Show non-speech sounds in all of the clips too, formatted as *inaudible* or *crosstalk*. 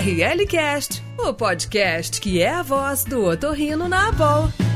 RLCast, o podcast que é a voz do otorrino na Abol.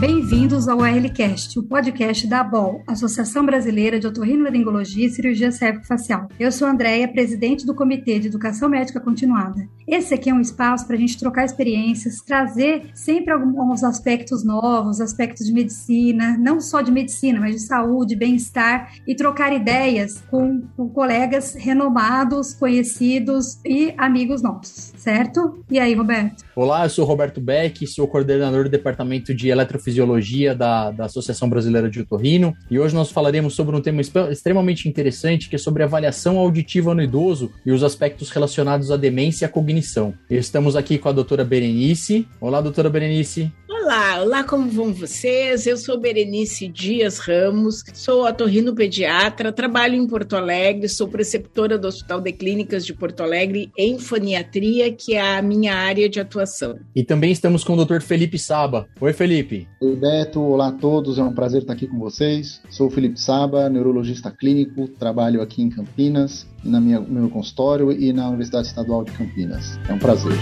Bem-vindos ao RLCast, o podcast da ABOL, Associação Brasileira de Otorrinolaringologia e Cirurgia Cérvico-Facial. Eu sou a Andréia, presidente do Comitê de Educação Médica Continuada. Esse aqui é um espaço para a gente trocar experiências, trazer sempre alguns aspectos novos, aspectos de medicina, não só de medicina, mas de saúde, bem-estar, e trocar ideias com, com colegas renomados, conhecidos e amigos nossos, certo? E aí, Roberto? Olá, eu sou Roberto Beck, sou coordenador do Departamento de Eletrofisiologia Fisiologia da, da Associação Brasileira de Otorrino. E hoje nós falaremos sobre um tema extremamente interessante, que é sobre avaliação auditiva no idoso e os aspectos relacionados à demência e à cognição. Estamos aqui com a doutora Berenice. Olá, doutora Berenice. Olá, olá, como vão vocês? Eu sou Berenice Dias Ramos, sou otorrino pediatra, trabalho em Porto Alegre, sou preceptora do Hospital de Clínicas de Porto Alegre em foniatria, que é a minha área de atuação. E também estamos com o Dr. Felipe Saba. Oi, Felipe. Oi, Beto. Olá a todos. É um prazer estar aqui com vocês. Sou o Felipe Saba, neurologista clínico, trabalho aqui em Campinas, na minha, no meu consultório e na Universidade Estadual de Campinas. É um prazer.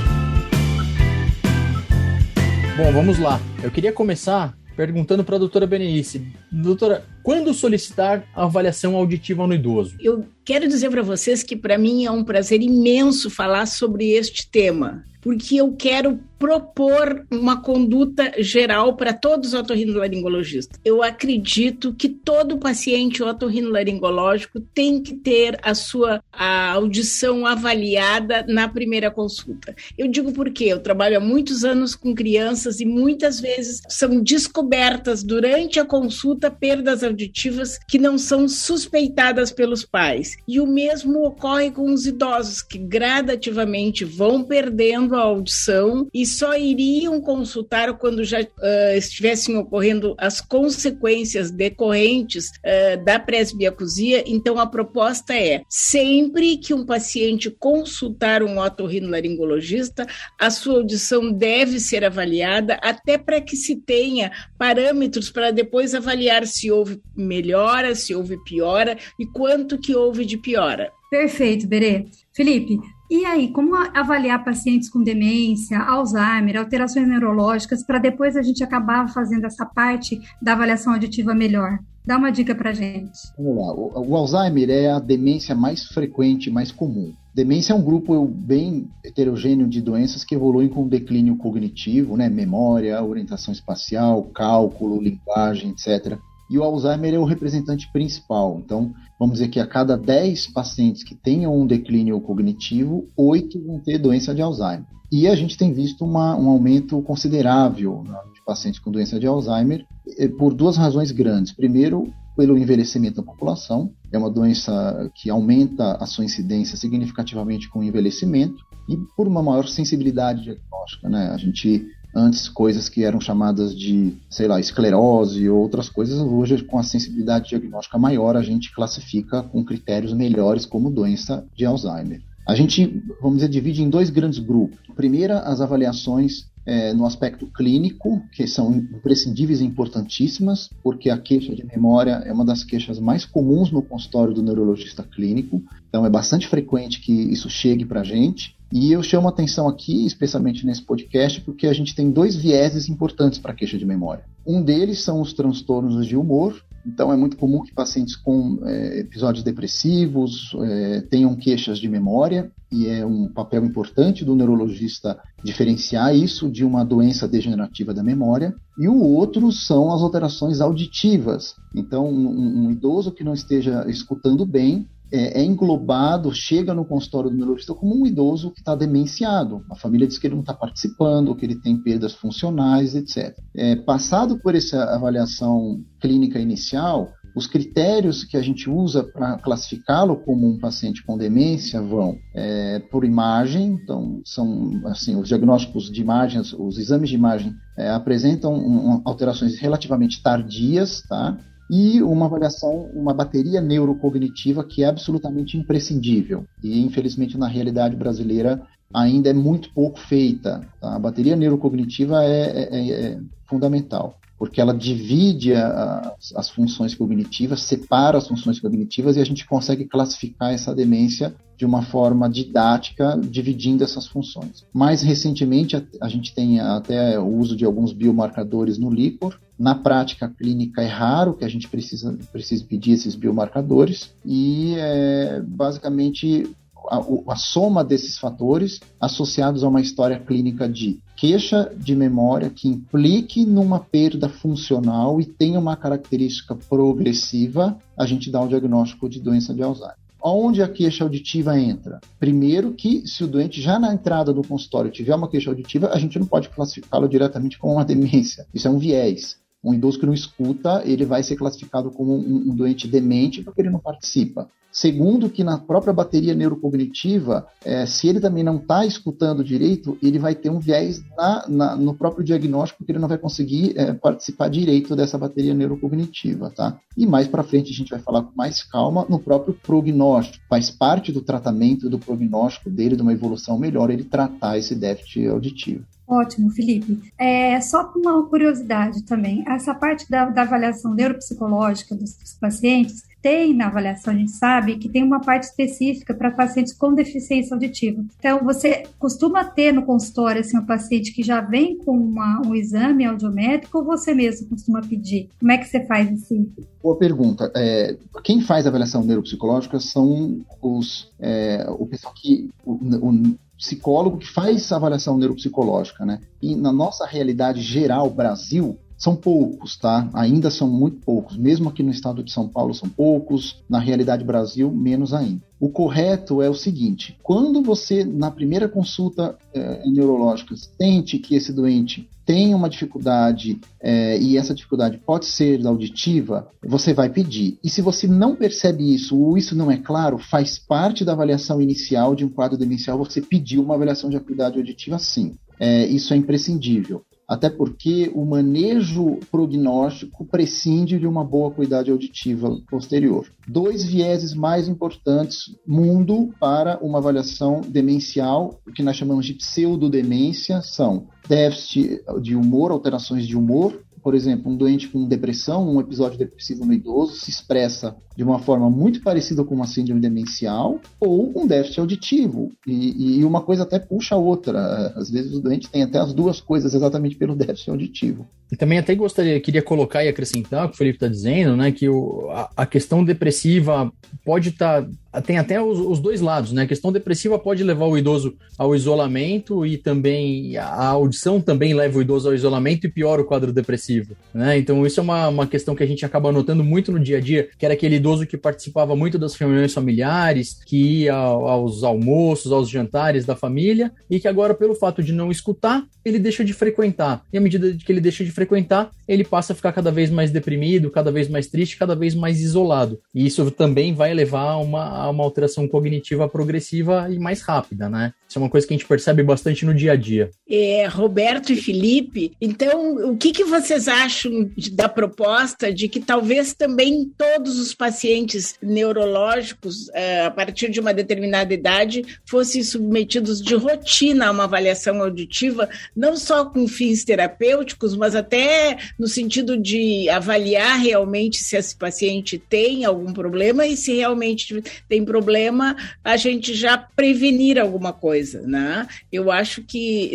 Bom, vamos lá. Eu queria começar perguntando para a doutora Berenice. Doutora, quando solicitar a avaliação auditiva no idoso? Eu quero dizer para vocês que para mim é um prazer imenso falar sobre este tema, porque eu quero propor uma conduta geral para todos os otorrinolaringologistas. Eu acredito que todo paciente otorrinolaringológico tem que ter a sua a audição avaliada na primeira consulta. Eu digo porque eu trabalho há muitos anos com crianças e muitas vezes são descobertas durante a consulta perdas auditivas que não são suspeitadas pelos pais. E o mesmo ocorre com os idosos que gradativamente vão perdendo a audição e só iriam consultar quando já uh, estivessem ocorrendo as consequências decorrentes uh, da presbiacusia. Então, a proposta é: sempre que um paciente consultar um otorrinolaringologista, a sua audição deve ser avaliada, até para que se tenha parâmetros para depois avaliar se houve melhora, se houve piora e quanto que houve de piora. Perfeito, Berê. Felipe, e aí, como avaliar pacientes com demência, Alzheimer, alterações neurológicas, para depois a gente acabar fazendo essa parte da avaliação auditiva melhor? Dá uma dica para gente. Vamos lá. O, o Alzheimer é a demência mais frequente, mais comum. Demência é um grupo bem heterogêneo de doenças que evoluem com declínio cognitivo, né? memória, orientação espacial, cálculo, linguagem, etc. E o Alzheimer é o representante principal. Então, vamos dizer que a cada 10 pacientes que tenham um declínio cognitivo, 8 vão ter doença de Alzheimer. E a gente tem visto uma, um aumento considerável de pacientes com doença de Alzheimer eh, por duas razões grandes. Primeiro, pelo envelhecimento da população, é uma doença que aumenta a sua incidência significativamente com o envelhecimento, e por uma maior sensibilidade diagnóstica. Né? A gente antes coisas que eram chamadas de, sei lá, esclerose ou outras coisas, hoje com a sensibilidade diagnóstica maior a gente classifica com critérios melhores como doença de Alzheimer. A gente, vamos dizer, divide em dois grandes grupos. Primeira, as avaliações é, no aspecto clínico, que são imprescindíveis e importantíssimas, porque a queixa de memória é uma das queixas mais comuns no consultório do neurologista clínico, então é bastante frequente que isso chegue para a gente. E eu chamo atenção aqui, especialmente nesse podcast, porque a gente tem dois vieses importantes para queixa de memória. Um deles são os transtornos de humor. Então, é muito comum que pacientes com é, episódios depressivos é, tenham queixas de memória, e é um papel importante do neurologista diferenciar isso de uma doença degenerativa da memória. E o outro são as alterações auditivas. Então, um, um idoso que não esteja escutando bem é, é, englobado, chega no consultório do neurologista como um idoso que está demenciado. A família diz que ele não está participando, que ele tem perdas funcionais, etc. É, passado por essa avaliação clínica inicial, os critérios que a gente usa para classificá-lo como um paciente com demência vão é, por imagem, então são assim os diagnósticos de imagens, os exames de imagem é, apresentam um, alterações relativamente tardias, tá? E uma avaliação, uma bateria neurocognitiva que é absolutamente imprescindível. E, infelizmente, na realidade brasileira ainda é muito pouco feita. Tá? A bateria neurocognitiva é, é, é, é fundamental. Porque ela divide as funções cognitivas, separa as funções cognitivas e a gente consegue classificar essa demência de uma forma didática, dividindo essas funções. Mais recentemente, a, a gente tem até o uso de alguns biomarcadores no líquor. Na prática clínica é raro que a gente precisa, precise pedir esses biomarcadores e é, basicamente a, a, soma desses fatores associados a uma história clínica de queixa de memória que implique numa perda funcional e tenha uma característica progressiva, a gente dá o diagnóstico de doença de Alzheimer. Onde a queixa auditiva entra? Primeiro que se o doente já na entrada do consultório tiver uma queixa auditiva, a gente não pode classificá-lo diretamente como uma demência. Isso é um viés. Um idoso que não escuta, ele vai ser classificado como um, um doente demente porque ele não participa. Segundo, que na própria bateria neurocognitiva, é, se ele também não está escutando direito, ele vai ter um viés na, na, no próprio diagnóstico, porque ele não vai conseguir é, participar direito dessa bateria neurocognitiva, tá? E mais para frente a gente vai falar com mais calma no próprio prognóstico. Faz parte do tratamento do prognóstico dele, de uma evolução melhor, ele tratar esse déficit auditivo. Ótimo, Felipe. É, só uma curiosidade também, essa parte da, da avaliação neuropsicológica dos, dos, pacientes, tem na avaliação, a gente sabe que tem uma parte específica para pacientes com deficiência auditiva. Então, você costuma ter no consultório assim, um paciente que já vem com uma, um exame audiométrico ou você mesmo costuma pedir? Como é que você faz assim? Boa pergunta. É, quem faz avaliação neuropsicológica são os, é, o pessoal que. O, o, psicólogo que faz avaliação neuropsicológica, né? E na nossa realidade geral, Brasil, são poucos, tá? Ainda são muito poucos. Mesmo aqui no estado de São Paulo são poucos, na realidade Brasil, menos ainda. O correto é o seguinte: quando você, na primeira consulta é, neurológica, sente que esse doente tem uma dificuldade é, e essa dificuldade pode ser auditiva, você vai pedir. E se você não percebe isso ou isso não é claro, faz parte da avaliação inicial de um quadro demencial você pedir uma avaliação de acuidade auditiva, sim. É, isso é imprescindível até porque o manejo prognóstico prescinde de uma boa qualidade auditiva posterior. Dois vieses mais importantes mundo para uma avaliação demencial, o que nós chamamos de pseudodemência, são déficit de humor, alterações de humor, por exemplo, um doente com depressão, um episódio depressivo no idoso, se expressa de uma forma muito parecida com uma síndrome demencial ou um déficit auditivo. E, e uma coisa até puxa a outra. Às vezes o doente tem até as duas coisas exatamente pelo déficit auditivo. E também até gostaria, queria colocar e acrescentar o que o Felipe está dizendo, né? Que o, a, a questão depressiva pode estar. Tá, tem até os, os, dois lados, né? A questão depressiva pode levar o idoso ao isolamento e também a audição também leva o idoso ao isolamento e piora o quadro depressivo, né? Então isso é uma, uma questão que a gente acaba notando muito no dia a dia, que era aquele idoso que participava muito das reuniões familiares, que ia aos almoços, aos jantares da família e que agora pelo fato de não escutar, ele deixa de frequentar. E à medida que ele deixa de frequentar, ele passa a ficar cada vez mais deprimido, cada vez mais triste, cada vez mais isolado. E isso também vai levar a uma, a uma alteração cognitiva progressiva e mais rápida, né? Isso é uma coisa que a gente percebe bastante no dia a dia. É, Roberto e Felipe, então o que, que vocês acham da proposta de que talvez também todos os pacientes neurológicos, é, a partir de uma determinada idade, fossem submetidos de rotina a uma avaliação auditiva, não só com fins terapêuticos, mas até no sentido de avaliar realmente se esse paciente tem algum problema e se realmente tem problema, a gente já prevenir alguma coisa, né? Eu acho que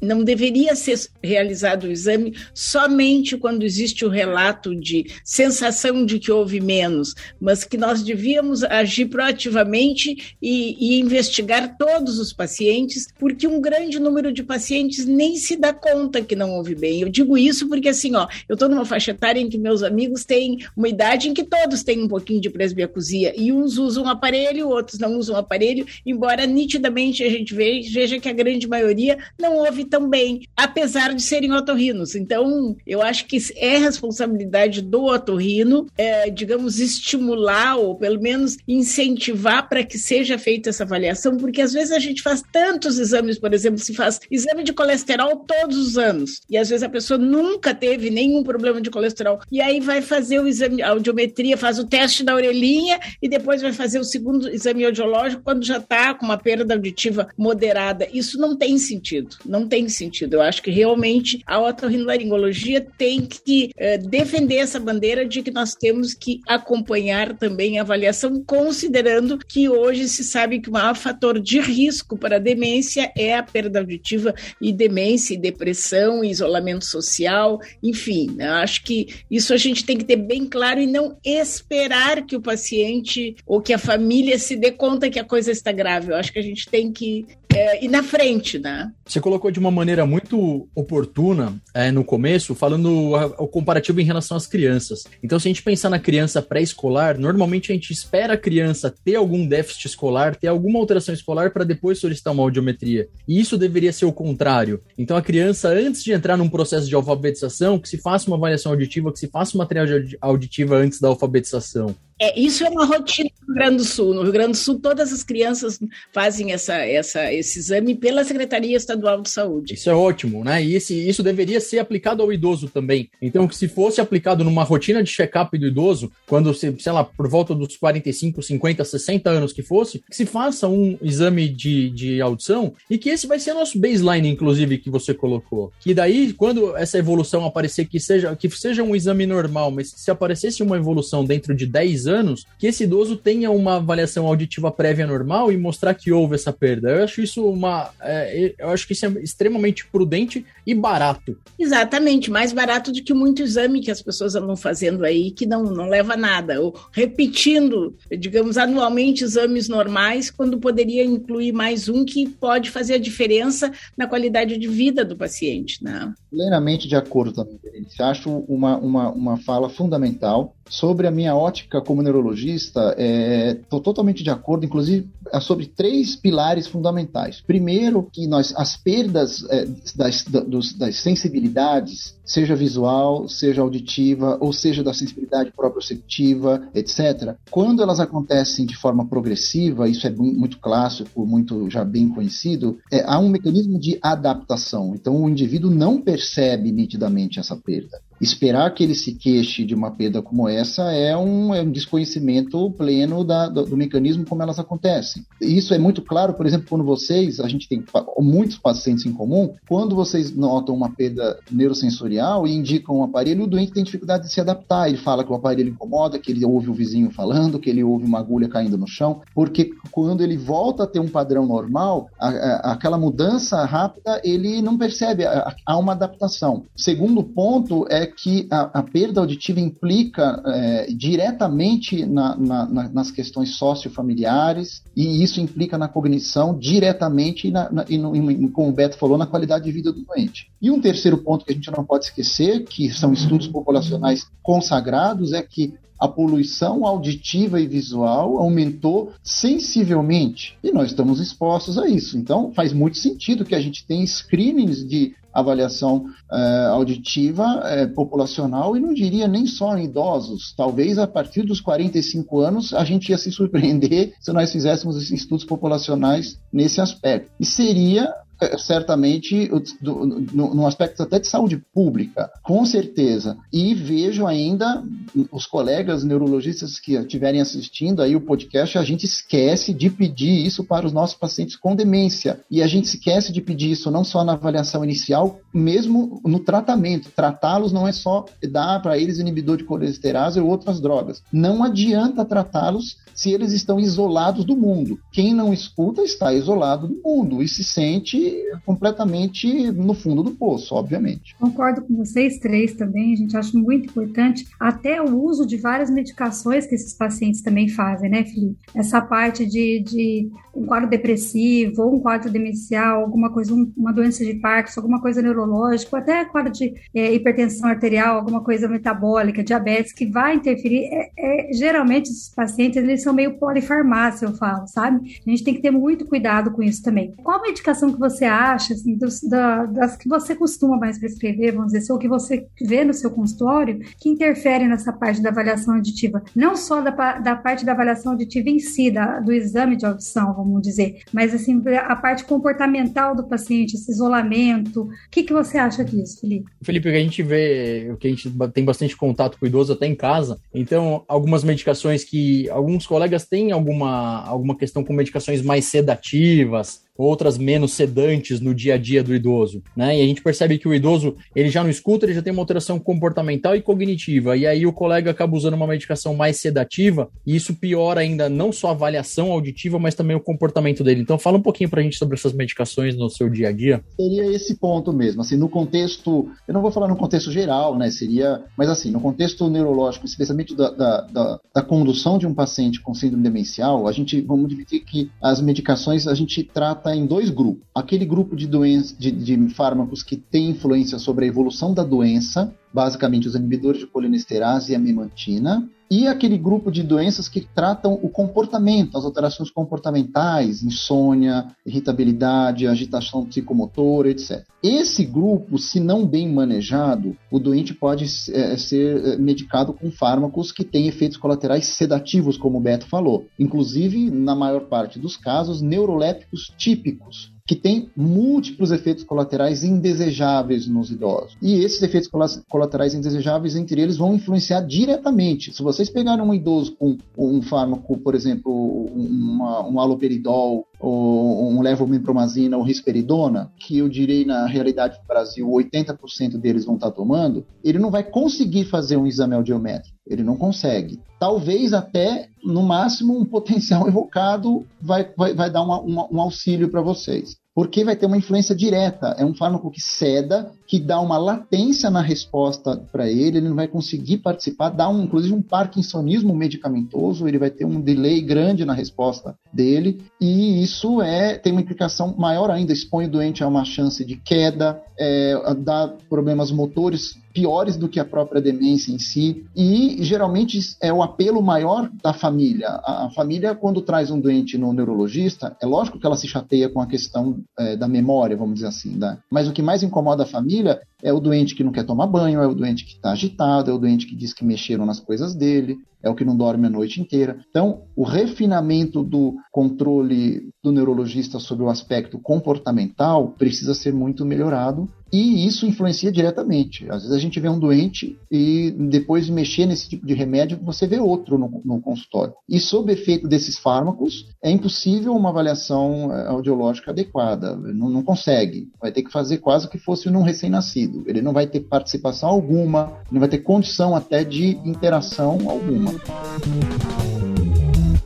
não deveria ser realizado o exame somente quando existe o relato de sensação de que houve menos, mas que nós devíamos agir proativamente e, e investigar todos os pacientes, porque um grande número de pacientes nem se dá conta que não houve bem. Eu digo isso porque, assim, ó, eu tô numa faixa etária em que meus amigos têm uma idade em que todos têm um pouquinho de presbiacusia, e uns usam aparelho, outros não usam aparelho, embora nitidamente a gente veja que a grande maioria não ouve tão bem, apesar de serem otorrinos. Então, eu acho que é responsabilidade do otorrino, é, digamos, estimular ou pelo menos incentivar para que seja feita essa avaliação, porque às vezes a gente faz tantos exames, por exemplo, se faz exame de colesterol todos os anos, e às vezes a pessoa nunca nunca teve nenhum problema de colesterol. E aí vai fazer o exame, a audiometria, faz o teste da orelhinha e depois vai fazer o segundo exame audiológico quando já está com uma perda auditiva moderada. Isso não tem sentido, não tem sentido. Eu acho que realmente a otorrinolaringologia tem que eh, defender essa bandeira de que nós temos que acompanhar também a avaliação, considerando que hoje se sabe que o maior fator de risco para a demência é a perda auditiva e demência, e depressão, e isolamento social, enfim. Acho que isso a gente tem que ter bem claro e não esperar que o paciente ou que a família se dê conta que a coisa está grave. Eu acho que a gente tem que é, ir na frente, né? Você colocou de uma maneira muito oportuna é, no começo, falando o comparativo em relação às crianças. Então, se a gente pensar na criança pré-escolar, normalmente a gente espera a criança ter algum déficit escolar, ter alguma alteração escolar para depois solicitar uma audiometria. E isso deveria ser o contrário. Então, a criança, antes de entrar num processo de alfabetização, que se faça uma avaliação auditiva, que se faça uma triagem auditiva antes da alfabetização. É, isso é uma rotina no Rio Grande do Sul. No Rio Grande do Sul, todas as crianças fazem essa, essa, esse exame pela Secretaria Estadual de Saúde. Isso é ótimo, né? E esse, isso deveria ser aplicado ao idoso também. Então, se fosse aplicado numa rotina de check-up do idoso, quando, sei lá, por volta dos 45, 50, 60 anos que fosse, que se faça um exame de, de audição e que esse vai ser nosso baseline, inclusive, que você colocou. Que daí, quando essa evolução aparecer, que seja, que seja um exame normal, mas se aparecesse uma evolução dentro de 10 anos, que esse idoso tenha uma avaliação auditiva prévia normal e mostrar que houve essa perda. Eu acho isso uma. É, eu acho que isso é extremamente prudente e barato. Exatamente, mais barato do que muito exame que as pessoas andam fazendo aí, que não, não leva a nada. Ou repetindo, digamos, anualmente exames normais, quando poderia incluir mais um que pode fazer a diferença na qualidade de vida do paciente. Né? Plenamente de acordo também. Acho uma, uma, uma fala fundamental sobre a minha ótica como neurologista, estou é, totalmente de acordo, inclusive, é sobre três pilares fundamentais. Primeiro, que nós as perdas é, das, dos, das sensibilidades, seja visual, seja auditiva, ou seja da sensibilidade proprioceptiva, etc., quando elas acontecem de forma progressiva, isso é muito clássico, muito já bem conhecido, é, há um mecanismo de adaptação. Então, o indivíduo não percebe nitidamente essa perda. Esperar que ele se queixe de uma perda como essa é um, é um desconhecimento pleno da, do, do, mecanismo como elas acontecem. Isso é muito claro, por exemplo, quando vocês, a gente tem muitos pacientes em comum, quando vocês notam uma perda neurosensorial e indicam um aparelho, o doente tem dificuldade de se adaptar. Ele fala que o aparelho incomoda, que ele ouve o vizinho falando, que ele ouve uma agulha caindo no chão, porque quando ele volta a ter um padrão normal, a, a, aquela mudança rápida, ele não percebe, há uma adaptação. Segundo ponto é que a, a perda auditiva implica é, diretamente na, na, na, nas questões sociofamiliares e isso implica na cognição diretamente e, no, e, como o Beto falou, na qualidade de vida do doente. E um terceiro ponto que a gente não pode esquecer, que são estudos populacionais consagrados, é que a poluição auditiva e visual aumentou sensivelmente e nós estamos expostos a isso. Então, faz muito sentido que a gente tenha screenings de avaliação é, auditiva é, populacional e não diria nem só em idosos. Talvez a partir dos 45 anos a gente ia se surpreender se nós fizéssemos estudos populacionais nesse aspecto. E seria é, certamente no, aspecto até de saúde pública, com certeza. E vejo ainda os colegas neurologistas que estiverem assistindo aí o podcast, a gente esquece de pedir isso para os nossos pacientes com demência. E a gente esquece de pedir isso não só na avaliação inicial, mesmo no tratamento. Tratá-los não é só dar para eles inibidor de colesterase ou outras drogas. Não adianta tratá-los se eles estão isolados do mundo. Quem não escuta está isolado do mundo e se sente completamente no fundo do poço, obviamente. Concordo com vocês três também, gente acha muito importante até o uso de várias medicações que esses pacientes também fazem, né, Felipe? Essa parte de, de um quadro depressivo ou um quadro demencial, alguma coisa, um, uma doença de Parkinson, alguma coisa neurológica, até quadro de é, hipertensão arterial, alguma coisa metabólica, diabetes, que vai interferir. É, é, geralmente, esses pacientes, eles são meio polifarmácia, eu falo, sabe? A gente tem que ter muito cuidado com isso também. Qual medicação que você você acha, assim, dos, da, das que você costuma mais prescrever, vamos dizer, ou que você vê no seu consultório, que interferem nessa parte da avaliação auditiva. Não só da, da parte da avaliação auditiva em si, da, do exame de audição, vamos dizer, mas assim, a parte comportamental do paciente, esse isolamento. O que, que você acha disso, Felipe? Felipe, o que a gente vê, o que a gente tem bastante contato com o idoso até em casa, então algumas medicações que alguns colegas têm alguma, alguma questão com medicações mais sedativas, outras menos sedantes no dia a dia do idoso, né? E a gente percebe que o idoso, ele já não escuta, ele já tem uma alteração comportamental e cognitiva, e aí o colega acaba usando uma medicação mais sedativa, e isso piora ainda não só a avaliação auditiva, mas também o comportamento dele. Então fala um pouquinho pra gente sobre essas medicações no seu dia a dia. Seria esse ponto mesmo, assim, no contexto, eu não vou falar no contexto geral, né, seria, mas assim, no contexto neurológico, especialmente da, da, da, da condução de um paciente com síndrome demencial, a gente, vamos dividir que as medicações a gente trata está em dois grupos. Aquele grupo de, doença, de, de fármacos que tem influência sobre a evolução da doença, basicamente os inibidores de colinesterase e a memantina, e aquele grupo de doenças que tratam o comportamento, as alterações comportamentais, insônia, irritabilidade, agitação psicomotora, etc. Esse grupo, se não bem manejado, o doente pode é, ser é, medicado com fármacos que têm efeitos colaterais sedativos, como o Beto falou. Inclusive, na maior parte dos casos, neurolépticos típicos, que tem múltiplos efeitos colaterais indesejáveis nos idosos. E esses efeitos colaterais indesejáveis, entre eles, vão influenciar diretamente. Se vocês pegarem um idoso com um fármaco, por exemplo, uma, um aloperidol, ou um levomipromazina ou risperidona, que eu direi na realidade do Brasil 80% deles vão estar tomando, ele não vai conseguir fazer um exame audiométrico. Ele não consegue. Talvez até, no máximo, um potencial evocado vai, vai, vai dar uma, uma, um auxílio para vocês porque vai ter uma influência direta. É um fármaco que ceda, que dá uma latência na resposta para ele, ele não vai conseguir participar, dá um, inclusive um parkinsonismo medicamentoso, ele vai ter um delay grande na resposta dele, e isso é tem uma implicação maior ainda, expõe o doente a uma chance de queda, é, dá problemas motores piores do que a própria demência em si, e geralmente é o apelo maior da família. A, família, quando traz um doente no neurologista, é lógico que ela se chateia com a questão é, da memória, vamos dizer assim, né? mas o que mais incomoda a família é o doente que não quer tomar banho, é o doente que está agitado, é o doente que diz que mexeram nas coisas dele, é o que não dorme a noite inteira. Então, o refinamento do controle do neurologista sobre o aspecto comportamental precisa ser muito melhorado e isso influencia diretamente. Às vezes a gente vê um doente e depois de mexer nesse tipo de remédio, você vê outro no, no consultório. E sob efeito desses fármacos, é impossível uma avaliação eh, audiológica adequada. Não, não consegue. Vai ter que fazer quase que fosse num recém-nascido. Ele não vai ter participação alguma, não vai ter condição até de interação alguma.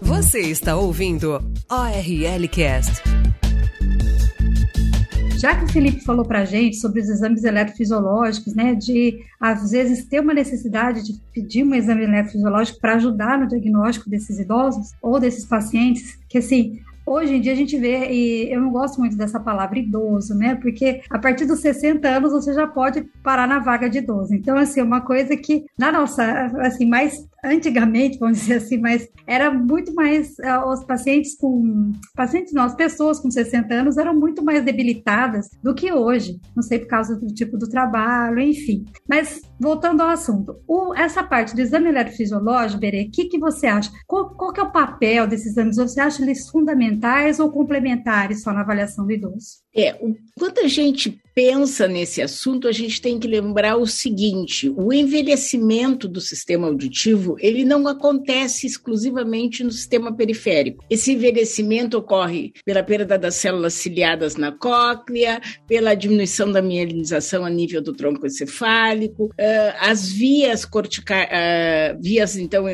Você está ouvindo ORL Cast. Já que o Felipe falou para a gente sobre os exames eletrofisiológicos, né, de às vezes ter uma necessidade de pedir um exame eletrofisiológico para ajudar no diagnóstico desses idosos ou desses pacientes, que assim, Hoje em dia a gente vê, e eu não gosto muito dessa palavra idoso, né? Porque a partir dos 60 anos você já pode parar na vaga de idoso. Então, assim, uma coisa que na nossa, assim, mais antigamente, vamos dizer assim, mas era muito mais uh, os pacientes com pacientes não, as pessoas com 60 anos eram muito mais debilitadas do que hoje. Não sei por causa do tipo do trabalho, enfim. Mas voltando ao assunto, o, essa parte do exame eletrofisiológico, Berê, o que, que você acha? Qual, qual que é o papel desses exames? Você acha eles fundamentais ou complementares só na avaliação do idoso? É, quando a gente pensa nesse assunto, a gente tem que lembrar o seguinte: o envelhecimento do sistema auditivo ele não acontece exclusivamente no sistema periférico. Esse envelhecimento ocorre pela perda das células ciliadas na cóclea, pela diminuição da mielinização a nível do tronco encefálico, as vias corticais, vias então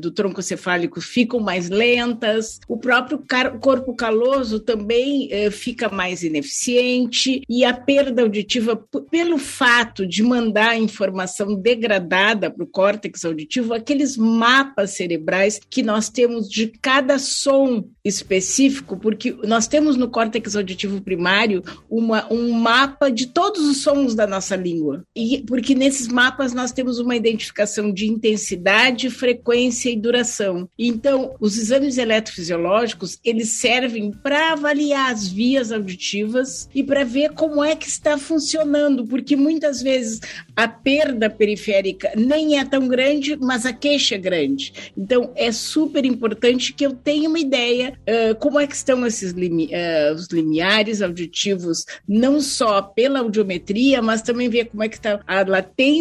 do tronco encefálico ficam mais lentas, o próprio corpo caloso também fica mais ineficiente e a perda auditiva, pelo fato de mandar informação degradada para o córtex auditivo, aqueles mapas cerebrais que nós temos de cada som específico, porque nós temos no córtex auditivo primário uma, um mapa de todos os sons da nossa língua. E porque nesses nesses mapas nós temos uma identificação de intensidade, frequência e duração. Então, os exames eletrofisiológicos, eles servem para avaliar as vias auditivas e para ver como é que está funcionando, porque muitas vezes a perda periférica nem é tão grande, mas a queixa é grande. Então, é super importante que eu tenha uma ideia uh, como é que estão esses limi uh, os limiares auditivos, não só pela audiometria, mas também ver como é que está a latência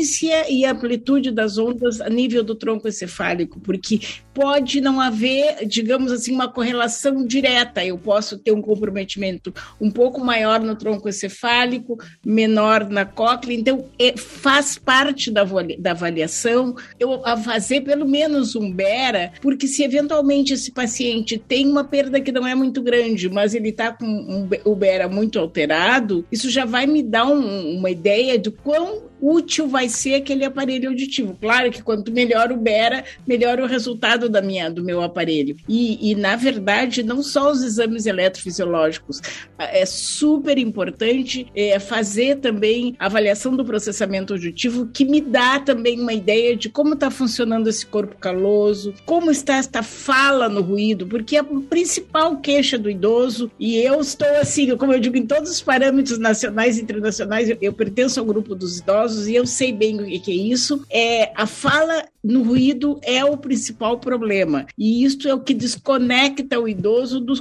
e a amplitude das ondas a nível do tronco encefálico, porque pode não haver, digamos assim, uma correlação direta. Eu posso ter um comprometimento um pouco maior no tronco encefálico, menor na cóclea. Então, é, faz parte da, da avaliação eu fazer pelo menos um BERA, porque se eventualmente esse paciente tem uma perda que não é muito grande, mas ele está com um, o BERA muito alterado, isso já vai me dar um, uma ideia do quão útil vai ser aquele aparelho auditivo. Claro que quanto melhor o BERA, melhor o resultado da minha, do meu aparelho. E, e, na verdade, não só os exames eletrofisiológicos, é super importante é, fazer também avaliação do processamento auditivo, que me dá também uma ideia de como está funcionando esse corpo caloso, como está esta fala no ruído, porque a principal queixa do idoso, e eu estou assim, como eu digo, em todos os parâmetros nacionais e internacionais, eu, eu pertenço ao grupo dos idosos, idosos, e eu sei bem o que é isso, é a fala no ruído é o principal problema. E isso é o que desconecta o idoso do,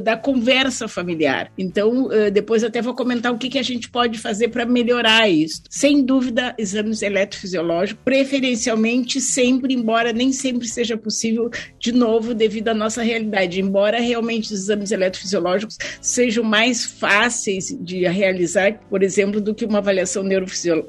da conversa familiar. Então, eh, depois até vou comentar o que, que a gente pode fazer para melhorar isso. Sem dúvida, exames eletrofisiológicos, preferencialmente sempre, embora nem sempre seja possível, de novo, devido à nossa realidade. Embora realmente os exames eletrofisiológicos sejam mais fáceis de realizar, por exemplo, do que uma avaliação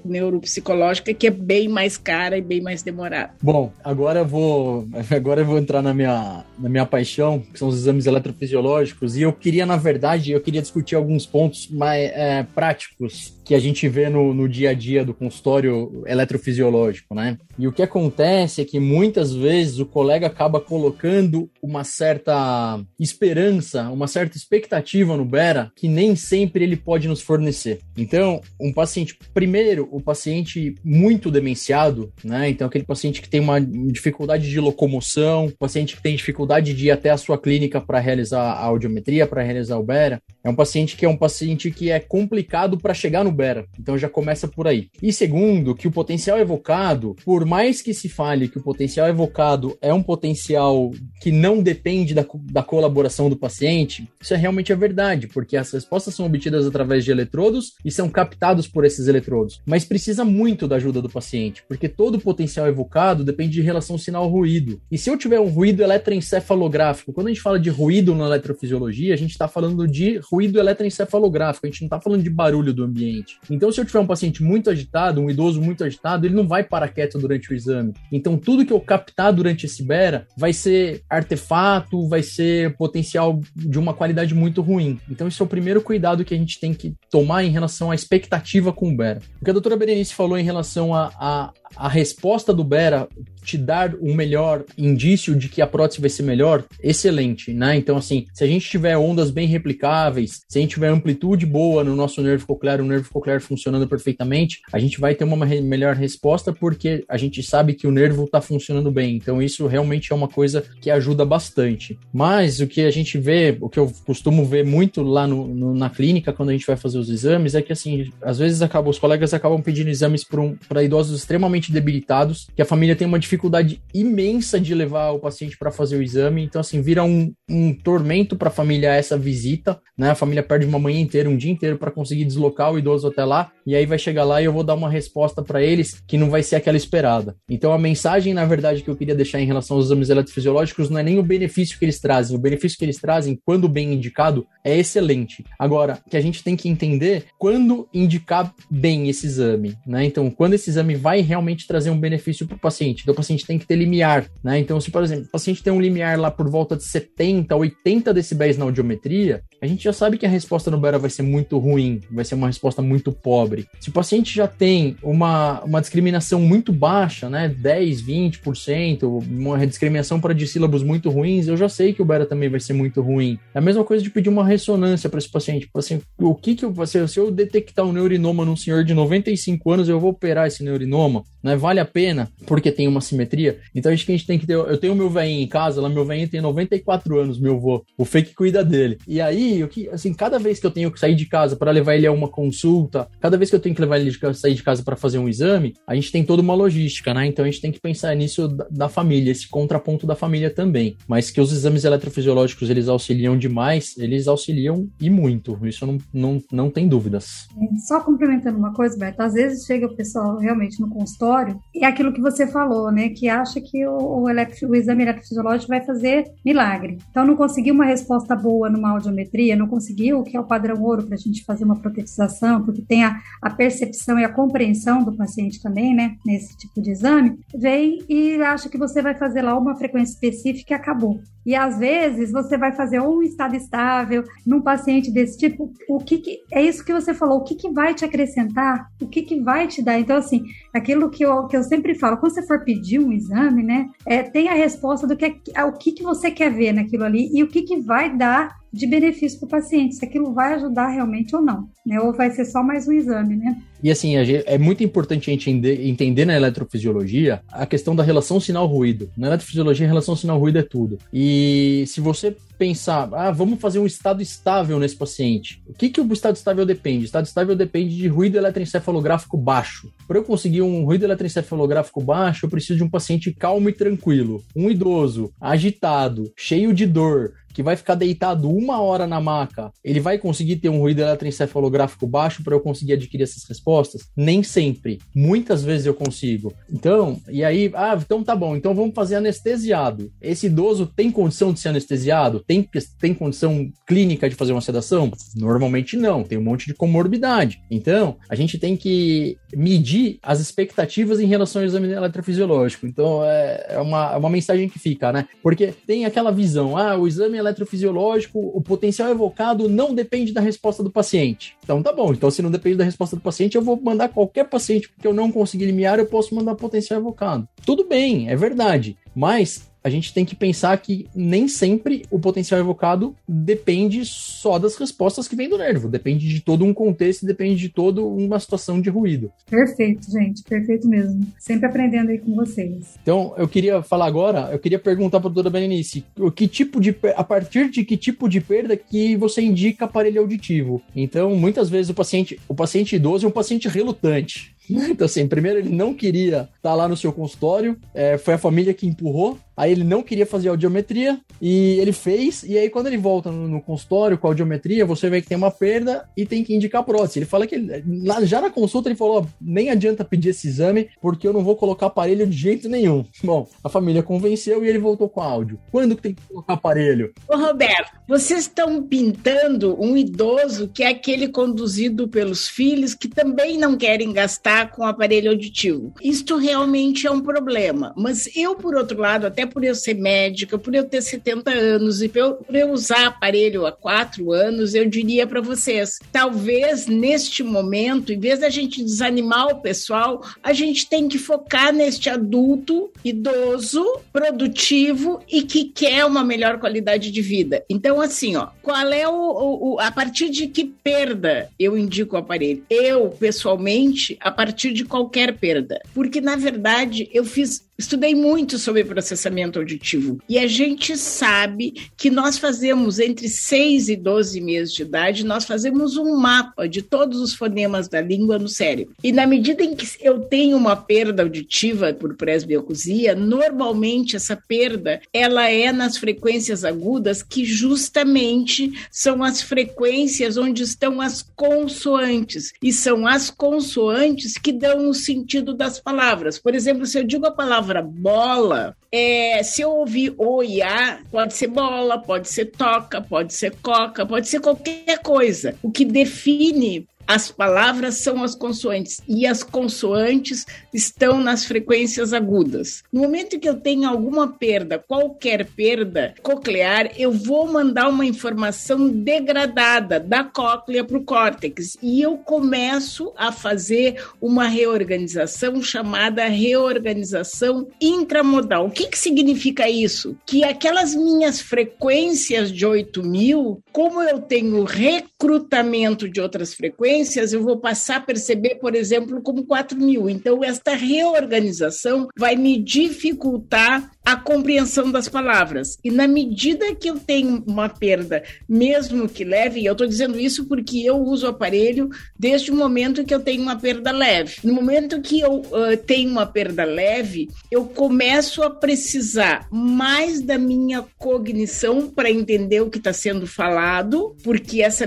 neuropsicológica, que é bem mais cara e bem mais demorada. Bom, agora vou, *laughs* agora eu vou entrar na minha, na minha paixão, que são os exames eletrofisiológicos, e eu queria, na verdade, eu queria discutir alguns pontos mais é, práticos que a gente vê no, no dia a dia do consultório eletrofisiológico, né? E o que acontece é que muitas vezes o colega acaba colocando uma certa esperança, uma certa expectativa no Bera que nem sempre ele pode nos fornecer. Então, um paciente, primeiro, o paciente muito demenciado, né? Então, aquele paciente que tem uma dificuldade de locomoção, paciente que tem dificuldade de ir até a sua clínica para realizar a audiometria, para realizar o Bera, é um paciente que é um paciente que é complicado para chegar no Então já começa por aí. E segundo, que o potencial evocado, por mais que se fale que o potencial evocado é um potencial que não depende da, da colaboração do paciente, isso é realmente a verdade, porque as respostas são obtidas através de eletrodos e são captados por esses eletrodos. Mas precisa muito da ajuda do paciente, porque todo o potencial evocado depende de relação sinal-ruído. E se eu tiver um ruído eletroencefalográfico, quando a gente fala de ruído na eletrofisiologia, a gente está falando de ruído eletroencefalográfico, a gente não está falando de barulho do ambiente. Então, se eu tiver um paciente muito agitado, um idoso muito agitado, ele não vai parar quieto durante o exame. Então, tudo que eu captar durante esse BERA vai ser artefato, vai ser potencial de uma qualidade muito ruim. Então, esse é o primeiro cuidado que a gente tem que tomar em relação à expectativa com o BERA. O que a doutora Berenice falou em relação a, a, a resposta do BERA te dar um melhor indício de que a prótese vai ser melhor, excelente, né? Então, assim, se a gente tiver ondas bem replicáveis, se a gente tiver amplitude boa no nosso nervo coclear, o nervo coclear funcionando perfeitamente, a gente vai ter uma melhor resposta porque a gente sabe que o nervo está funcionando bem. Então, isso realmente é uma coisa que ajuda bastante. Mas o que a gente vê, o que eu costumo ver muito lá no, no, na clínica, quando a gente vai fazer os exames, é que, assim, às vezes acaba, os colegas acabam pedindo exames para um, idosos extremamente debilitados, que a família tem uma dificuldade imensa de levar o paciente para fazer o exame. Então, assim, vira um, um tormento para a família essa visita, né? A família perde uma manhã inteira, um dia inteiro para conseguir deslocar o idoso até lá, e aí vai chegar lá e eu vou dar uma resposta para eles que não vai ser aquela esperada. Então, a mensagem, na verdade, que eu queria deixar em relação aos exames eletrofisiológicos não é nem o benefício que eles trazem. O benefício que eles trazem, quando bem indicado, é excelente. Agora, que a gente tem que entender quando indicar bem esse exame, né? Então, quando esse exame vai realmente trazer um benefício para o paciente. Então, o paciente tem que ter limiar, né? Então, se, por exemplo, o paciente tem um limiar lá por volta de 70, 80 decibéis na audiometria, a gente já sabe que a resposta no Bera vai ser muito ruim, vai ser uma resposta muito pobre. Se o paciente já tem uma, uma discriminação muito baixa, né, 10, 20%, uma discriminação para dissílabos muito ruins, eu já sei que o Bera também vai ser muito ruim. É a mesma coisa de pedir uma ressonância para esse paciente. Tipo assim, o que que eu, se eu detectar um neurinoma num senhor de 95 anos, eu vou operar esse neurinoma, né? Vale a pena, porque tem uma simetria. Então acho que a gente tem que ter, eu tenho meu velhinho em casa, lá meu velhinho tem 94 anos, meu avô, o fake cuida dele. E aí, o que, assim, cada vez que eu tenho que sair de casa para levar ele a uma consulta, cada vez que eu tenho que levar ele de sair de casa para fazer um exame, a gente tem toda uma logística, né? Então a gente tem que pensar nisso da, da família, esse contraponto da família também. Mas que os exames eletrofisiológicos eles auxiliam demais, eles auxiliam e muito. Isso não, não, não tem dúvidas. É, só complementando uma coisa, Beto, às vezes chega o pessoal realmente no consultório e é aquilo que você falou, né? Que acha que o, o, o exame eletrofisiológico vai fazer milagre. Então não conseguiu uma resposta boa numa audiometria, não conseguiu o que é o padrão ouro para a gente fazer uma protetização, porque tem a, a percepção e a compreensão do paciente também, né? Nesse tipo de exame, vem e acha que você vai fazer lá uma frequência específica e acabou. E às vezes você vai fazer um estado estável num paciente desse tipo, o que, que é isso que você falou, o que, que vai te acrescentar, o que, que vai te dar. Então, assim, aquilo que eu, que eu sempre falo, quando você for pedir um exame, né, é, tem a resposta do que é, o que, que você quer ver naquilo ali e o que, que vai dar de benefício para o paciente, se aquilo vai ajudar realmente ou não, né? Ou vai ser só mais um exame, né? E assim, é muito importante a gente entender na eletrofisiologia a questão da relação sinal-ruído. Na eletrofisiologia, a relação sinal-ruído é tudo. E se você pensar, ah, vamos fazer um estado estável nesse paciente. O que, que o estado estável depende? O estado estável depende de ruído eletroencefalográfico baixo. Para eu conseguir um ruído eletroencefalográfico baixo, eu preciso de um paciente calmo e tranquilo. Um idoso, agitado, cheio de dor, que vai ficar deitado uma hora na maca, ele vai conseguir ter um ruído eletroencefalográfico baixo para eu conseguir adquirir essas respostas? Nem sempre. Muitas vezes eu consigo. Então, e aí, ah, então tá bom, então vamos fazer anestesiado. Esse idoso tem condição de ser anestesiado? Tem, tem condição clínica de fazer uma sedação? Normalmente não, tem um monte de comorbidade. Então, a gente tem que medir as expectativas em relação ao exame eletrofisiológico. Então, é, é uma, é uma mensagem que fica, né? Porque tem aquela visão, ah, o exame eletrofisiológico, o potencial evocado não depende da resposta do paciente. Então tá bom, então se não depende da resposta do paciente, eu vou mandar qualquer paciente porque eu não consegui limiar, eu posso mandar potencial evocado. Tudo bem, é verdade, mas a gente tem que pensar que nem sempre o potencial evocado depende só das respostas que vem do nervo, depende de todo um contexto, depende de toda uma situação de ruído. Perfeito, gente, perfeito mesmo. Sempre aprendendo aí com vocês. Então, eu queria falar agora, eu queria perguntar para a doutora Berenice, o que tipo de a partir de que tipo de perda que você indica aparelho auditivo? Então, muitas vezes o paciente, o paciente idoso é um paciente relutante. *laughs* Então, assim, primeiro ele não queria estar lá no seu consultório, é, foi a família que empurrou, Aí ele não queria fazer audiometria e ele fez. E aí, quando ele volta no, no, consultório com a audiometria, você vê que tem uma perda e tem que indicar prótese. Ele fala que ele, já na consulta ele falou: nem adianta pedir esse exame porque eu não vou colocar aparelho de jeito nenhum. *laughs* Bom, a família convenceu e ele voltou com áudio. Quando que tem que colocar aparelho? Ô, Roberto, vocês estão pintando um idoso que é aquele conduzido pelos filhos que também não querem gastar com aparelho auditivo. Isto realmente é um problema. Mas eu, por outro lado, até por eu ser médica, por eu ter 70 anos e por eu usar aparelho há quatro anos, eu diria para vocês: talvez neste momento, em vez da gente desanimar o pessoal, a gente tem que focar neste adulto idoso, produtivo e que quer uma melhor qualidade de vida. Então, assim, ó, qual é o, o a partir de que perda eu indico o aparelho? Eu, pessoalmente, a partir de qualquer perda, porque na verdade eu fiz Estudei muito sobre processamento auditivo e a gente sabe que nós fazemos entre 6 e 12 meses de idade, nós fazemos um mapa de todos os fonemas da língua no cérebro. E na medida em que eu tenho uma perda auditiva por presbiocusia, normalmente essa perda ela é nas frequências agudas que justamente são as frequências onde estão as consoantes e são as consoantes que dão o sentido das palavras. Por exemplo, se eu digo a palavra palavra bola, é, se eu ouvir o a, pode ser bola, pode ser toca, pode ser coca, pode ser qualquer coisa. O que define as palavras são as consoantes e as consoantes estão nas frequências agudas. No momento que eu tenho alguma perda, qualquer perda coclear, eu vou mandar uma informação degradada da cóclea para o córtex e eu começo a fazer uma reorganização chamada reorganização intramodal. O que, que significa isso? Que aquelas minhas frequências de 8 mil, como eu tenho recrutamento de outras frequências, eu vou passar a perceber, por exemplo, como 4 mil. Então, esta reorganização vai me dificultar a compreensão das palavras. E na medida que eu tenho uma perda, mesmo que leve, e eu estou dizendo isso porque eu uso o aparelho desde o momento que eu tenho uma perda leve. No momento que eu uh, tenho uma perda leve, eu começo a precisar mais da minha cognição para entender o que está sendo falado, porque essa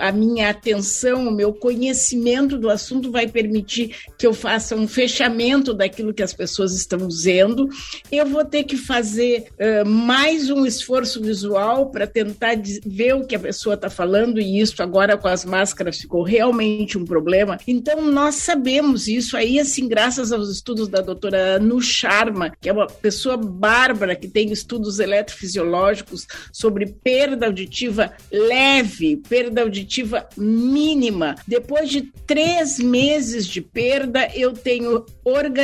a minha atenção, o meu conhecimento do assunto vai permitir que eu faça um fechamento daquilo que as pessoas estão dizendo. Eu vou ter que fazer uh, mais um esforço visual para tentar ver o que a pessoa está falando, e isso agora com as máscaras ficou realmente um problema. Então, nós sabemos isso aí, assim, graças aos estudos da doutora Anu Sharma, que é uma pessoa bárbara que tem estudos eletrofisiológicos sobre perda auditiva leve, perda auditiva mínima. Depois de três meses de perda, eu tenho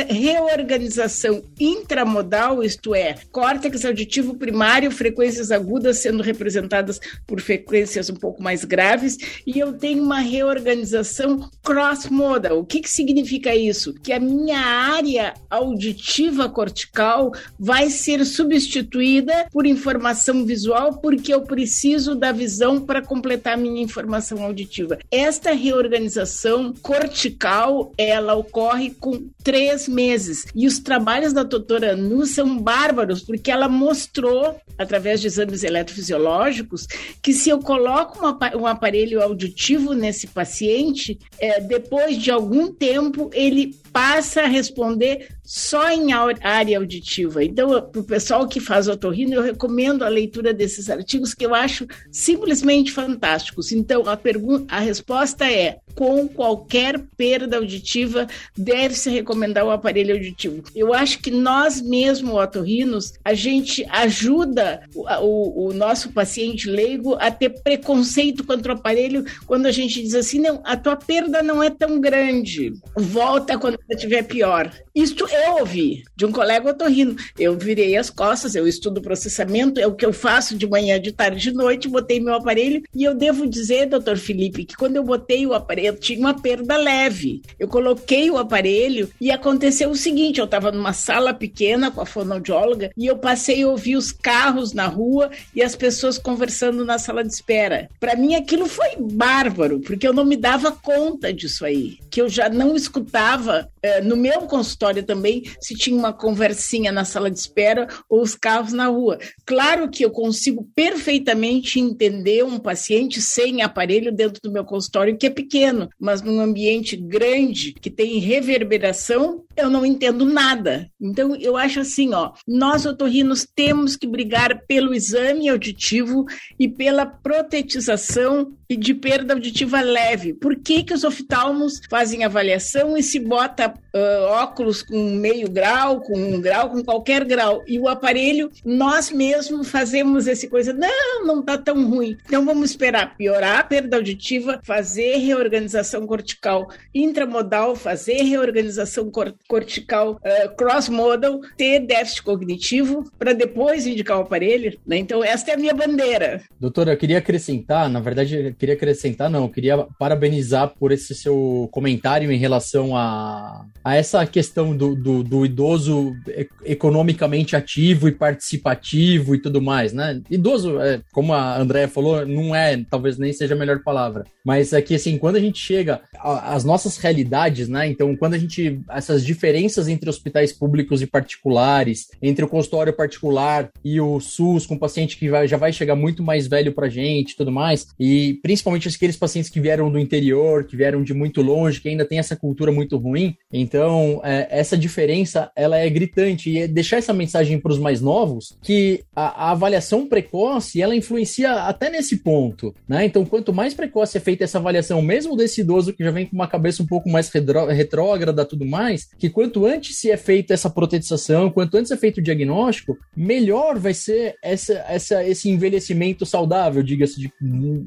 reorganização intramodal, isto é, córtex auditivo primário, frequências agudas sendo representadas por frequências um pouco mais graves, e eu tenho uma reorganização cross-modal. O que, que significa isso? Que a minha área auditiva cortical vai ser substituída por informação visual, porque eu preciso da visão para completar a minha informação auditiva. Esta reorganização cortical, ela ocorre com três meses. E os trabalhos da doutora Nu são bárbaros, porque ela mostrou, através de exames eletrofisiológicos, que se eu coloco um aparelho auditivo nesse paciente, é, depois de algum tempo, ele passa a responder só em área auditiva. Então, para o pessoal que faz otorrino, eu recomendo a leitura desses artigos que eu acho simplesmente fantásticos. Então, a pergunta, a resposta é: com qualquer perda auditiva, deve-se recomendar o aparelho auditivo. Eu acho que nós mesmos, otorrinos, a gente ajuda o, o, o nosso paciente leigo a ter preconceito contra o aparelho quando a gente diz assim: não, a tua perda não é tão grande, volta quando estiver pior. Isto eu ouvi de um colega otorrino. Eu virei as costas, eu estudo processamento, é o que eu faço de manhã, de tarde, de noite, botei meu aparelho e eu devo dizer, doutor Felipe, que quando eu botei o aparelho, eu tinha uma perda leve. Eu coloquei o aparelho e aconteceu o seguinte, eu estava numa sala pequena com a fonoaudióloga e eu passei a ouvir os carros na rua e as pessoas conversando na sala de espera. Para mim aquilo foi bárbaro, porque eu não me dava conta disso aí, que eu já não escutava é, no meu consultório também se tinha uma conversinha na sala de espera ou os carros na rua. Claro que eu consigo perfeitamente entender um paciente sem aparelho dentro do meu consultório que é pequeno, mas num ambiente grande que tem reverberação, eu não entendo nada. Então eu acho assim, ó, nós otorrinos temos que brigar pelo exame auditivo e pela protetização de perda auditiva leve. Por que que os oftalmos fazem avaliação e se bota uh, óculos com meio grau, com um grau, com qualquer grau, e o aparelho, nós mesmos fazemos esse coisa, não, não tá tão ruim. Então vamos esperar piorar a perda auditiva, fazer reorganização cortical intramodal, fazer reorganização cor cortical uh, cross-modal, ter déficit cognitivo, para depois indicar o aparelho. Né? Então, esta é a minha bandeira. Doutora, eu queria acrescentar, na verdade, eu queria acrescentar, não, eu queria parabenizar por esse seu comentário em relação a a, essa questão do, do, do, idoso economicamente ativo e participativo e tudo mais, né? Idoso, é, como a Andrea falou, não é, talvez nem seja a melhor palavra, mas é que, assim, quando a gente chega às nossas realidades, né? Então, quando a gente, essas diferenças entre hospitais públicos e particulares, entre o consultório particular e o SUS, com paciente que vai, já vai chegar muito mais velho pra gente tudo mais, e principalmente aqueles pacientes que vieram do interior, que vieram de muito longe, que ainda tem essa cultura muito ruim. Então, é, essa diferença, ela é gritante, e é deixar essa mensagem para os mais novos, que a, a avaliação precoce, ela influencia até nesse ponto, né? Então, quanto mais precoce é feita essa avaliação, mesmo desse idoso que já vem com uma cabeça um pouco mais retrógrada tudo mais, que quanto antes se é feita essa protetização, quanto antes é feito o diagnóstico, melhor vai ser essa, essa, esse envelhecimento saudável, diga-se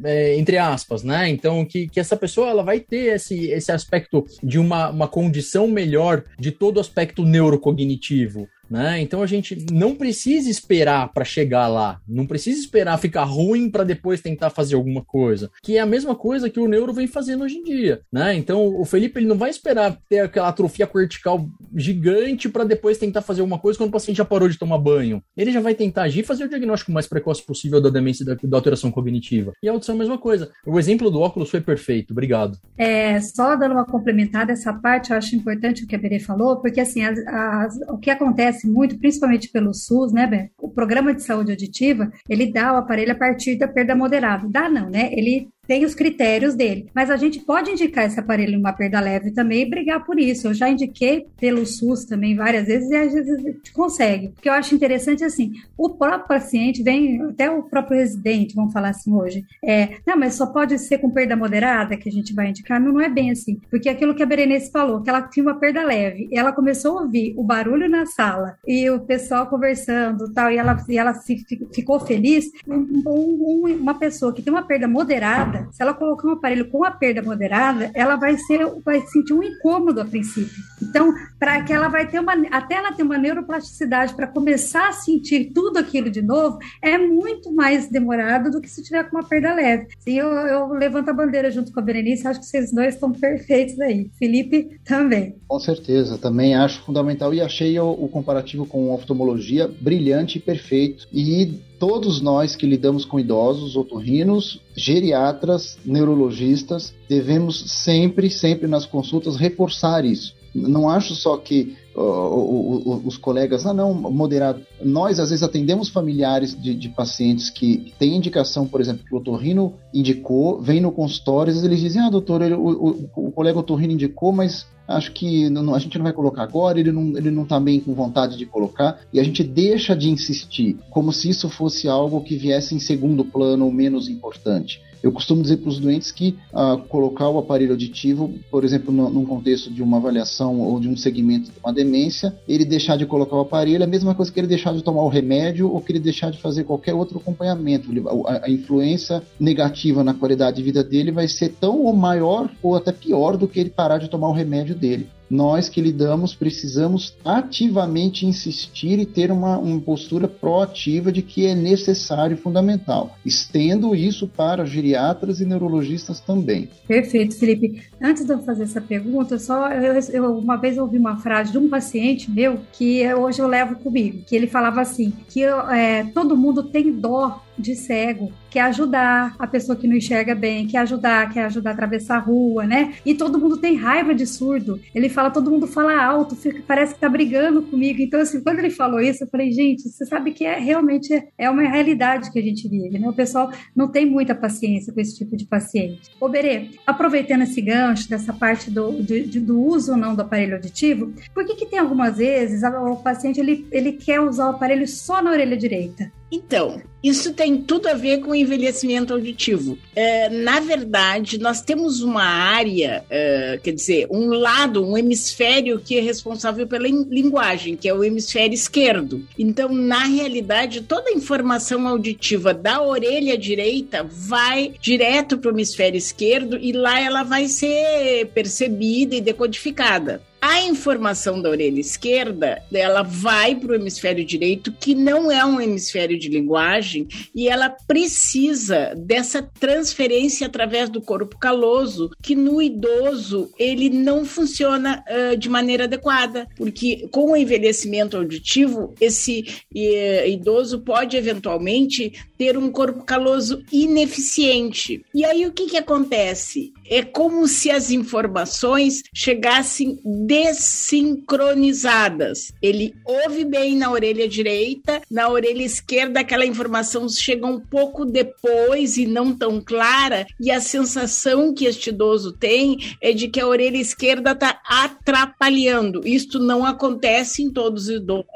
é, entre aspas, né? Então, que, que essa pessoa ela vai ter esse, esse aspecto de uma, uma condição melhor de todo o aspecto neurocognitivo. Né? Então a gente não precisa esperar para chegar lá, não precisa esperar ficar ruim para depois tentar fazer alguma coisa, que é a mesma coisa que o neuro vem fazendo hoje em dia, né? Então o Felipe ele não vai esperar ter aquela atrofia cortical gigante para depois tentar fazer alguma coisa quando o paciente já parou de tomar banho. Ele já vai tentar agir e fazer o diagnóstico mais precoce possível da demência da, da alteração cognitiva. E a audição é a mesma coisa. O exemplo do óculos foi perfeito. Obrigado. É, só dando uma complementada essa parte, eu acho importante o que a Berê falou, porque assim, as, as, o que acontece acontece muito, principalmente pelo SUS, né, Ben? O programa de saúde auditiva, ele dá o aparelho a partir da perda moderada. Dá não, né? Ele tem os critérios dele. Mas a gente pode indicar esse aparelho em uma perda leve também e brigar por isso. Eu já indiquei pelo SUS também várias vezes e às vezes consegue. Porque eu acho interessante assim, o próprio paciente vem, até o próprio residente, vamos falar assim hoje, é, não, mas só pode ser com perda moderada que a gente vai indicar. Não, não é bem assim. Porque aquilo que a Berenice falou, que ela tinha uma perda leve, e ela começou a ouvir o barulho na sala e o pessoal conversando tal, e ela, e ela se, ficou feliz. Um, um, uma pessoa que tem uma perda moderada, se ela colocar um aparelho com a perda moderada, ela vai ser, vai sentir um incômodo a princípio. Então, para que ela vai ter uma, até ela ter uma neuroplasticidade para começar a sentir tudo aquilo de novo, é muito mais demorado do que se tiver com uma perda leve. E eu, eu levanto a bandeira junto com a Berenice, acho que vocês dois estão perfeitos aí. Felipe também. Com certeza, também acho fundamental e achei o, o comparativo com oftalmologia brilhante e perfeito. E todos nós que lidamos com idosos, otorrinos, geriatras, neurologistas, devemos sempre, sempre nas consultas reforçar isso. Não acho só que os colegas, ah, não, moderado. Nós, às vezes, atendemos familiares de, de, pacientes que têm indicação, por exemplo, que o otorrino indicou, vem no consultório, às vezes eles dizem, ah, doutor, ele, o, o, o, colega otorrino indicou, mas acho que não, a gente não vai colocar agora, ele não, ele não tá bem com vontade de colocar, e a gente deixa de insistir, como se isso fosse algo que viesse em segundo plano ou menos importante. Eu costumo dizer para os doentes que ah, colocar o aparelho auditivo, por exemplo, no, num contexto de uma avaliação ou de um segmento de uma demência, ele deixar de colocar o aparelho é a mesma coisa que ele deixar de tomar o remédio ou que ele deixar de fazer qualquer outro acompanhamento. A, a influência negativa na qualidade de vida dele vai ser tão ou maior ou até pior do que ele parar de tomar o remédio dele nós que lidamos precisamos ativamente insistir e ter uma, uma postura proativa de que é necessário e fundamental. Estendo isso para geriatras e neurologistas também. Perfeito, Felipe. Antes de eu fazer essa pergunta, só eu, eu uma vez ouvi uma frase de um paciente meu que hoje eu levo comigo, que ele falava assim, que é, todo mundo tem dó de cego, quer ajudar a pessoa que não enxerga bem, quer ajudar, quer ajudar a atravessar a rua, né? E todo mundo tem raiva de surdo. Ele fala, todo mundo fala alto, fica, parece que tá brigando comigo. Então, assim, quando ele falou isso, eu falei, gente, você sabe que é realmente é uma realidade que a gente vive, né? O pessoal não tem muita paciência com esse tipo de paciente. Ô, Berê, aproveitando esse gancho dessa parte do, do, do uso ou não do aparelho auditivo, por que que tem algumas vezes o paciente ele, ele quer usar o aparelho só na orelha direita? Então, isso tem tudo a ver com envelhecimento auditivo. É, na verdade, nós temos uma área, é, quer dizer, um lado, um hemisfério que é responsável pela linguagem, que é o hemisfério esquerdo. Então, na realidade, toda a informação auditiva da orelha direita vai direto para o hemisfério esquerdo e lá ela vai ser percebida e decodificada. A informação da orelha esquerda, ela vai para o hemisfério direito, que não é um hemisfério de linguagem, e ela precisa dessa transferência através do corpo caloso, que no idoso ele não funciona uh, de maneira adequada, porque com o envelhecimento auditivo, esse uh, idoso pode eventualmente ter um corpo caloso ineficiente. E aí o que, que acontece? É como se as informações chegassem desincronizadas. Ele ouve bem na orelha direita, na orelha esquerda aquela informação chega um pouco depois e não tão clara, e a sensação que este idoso tem é de que a orelha esquerda está atrapalhando. Isto não acontece em todos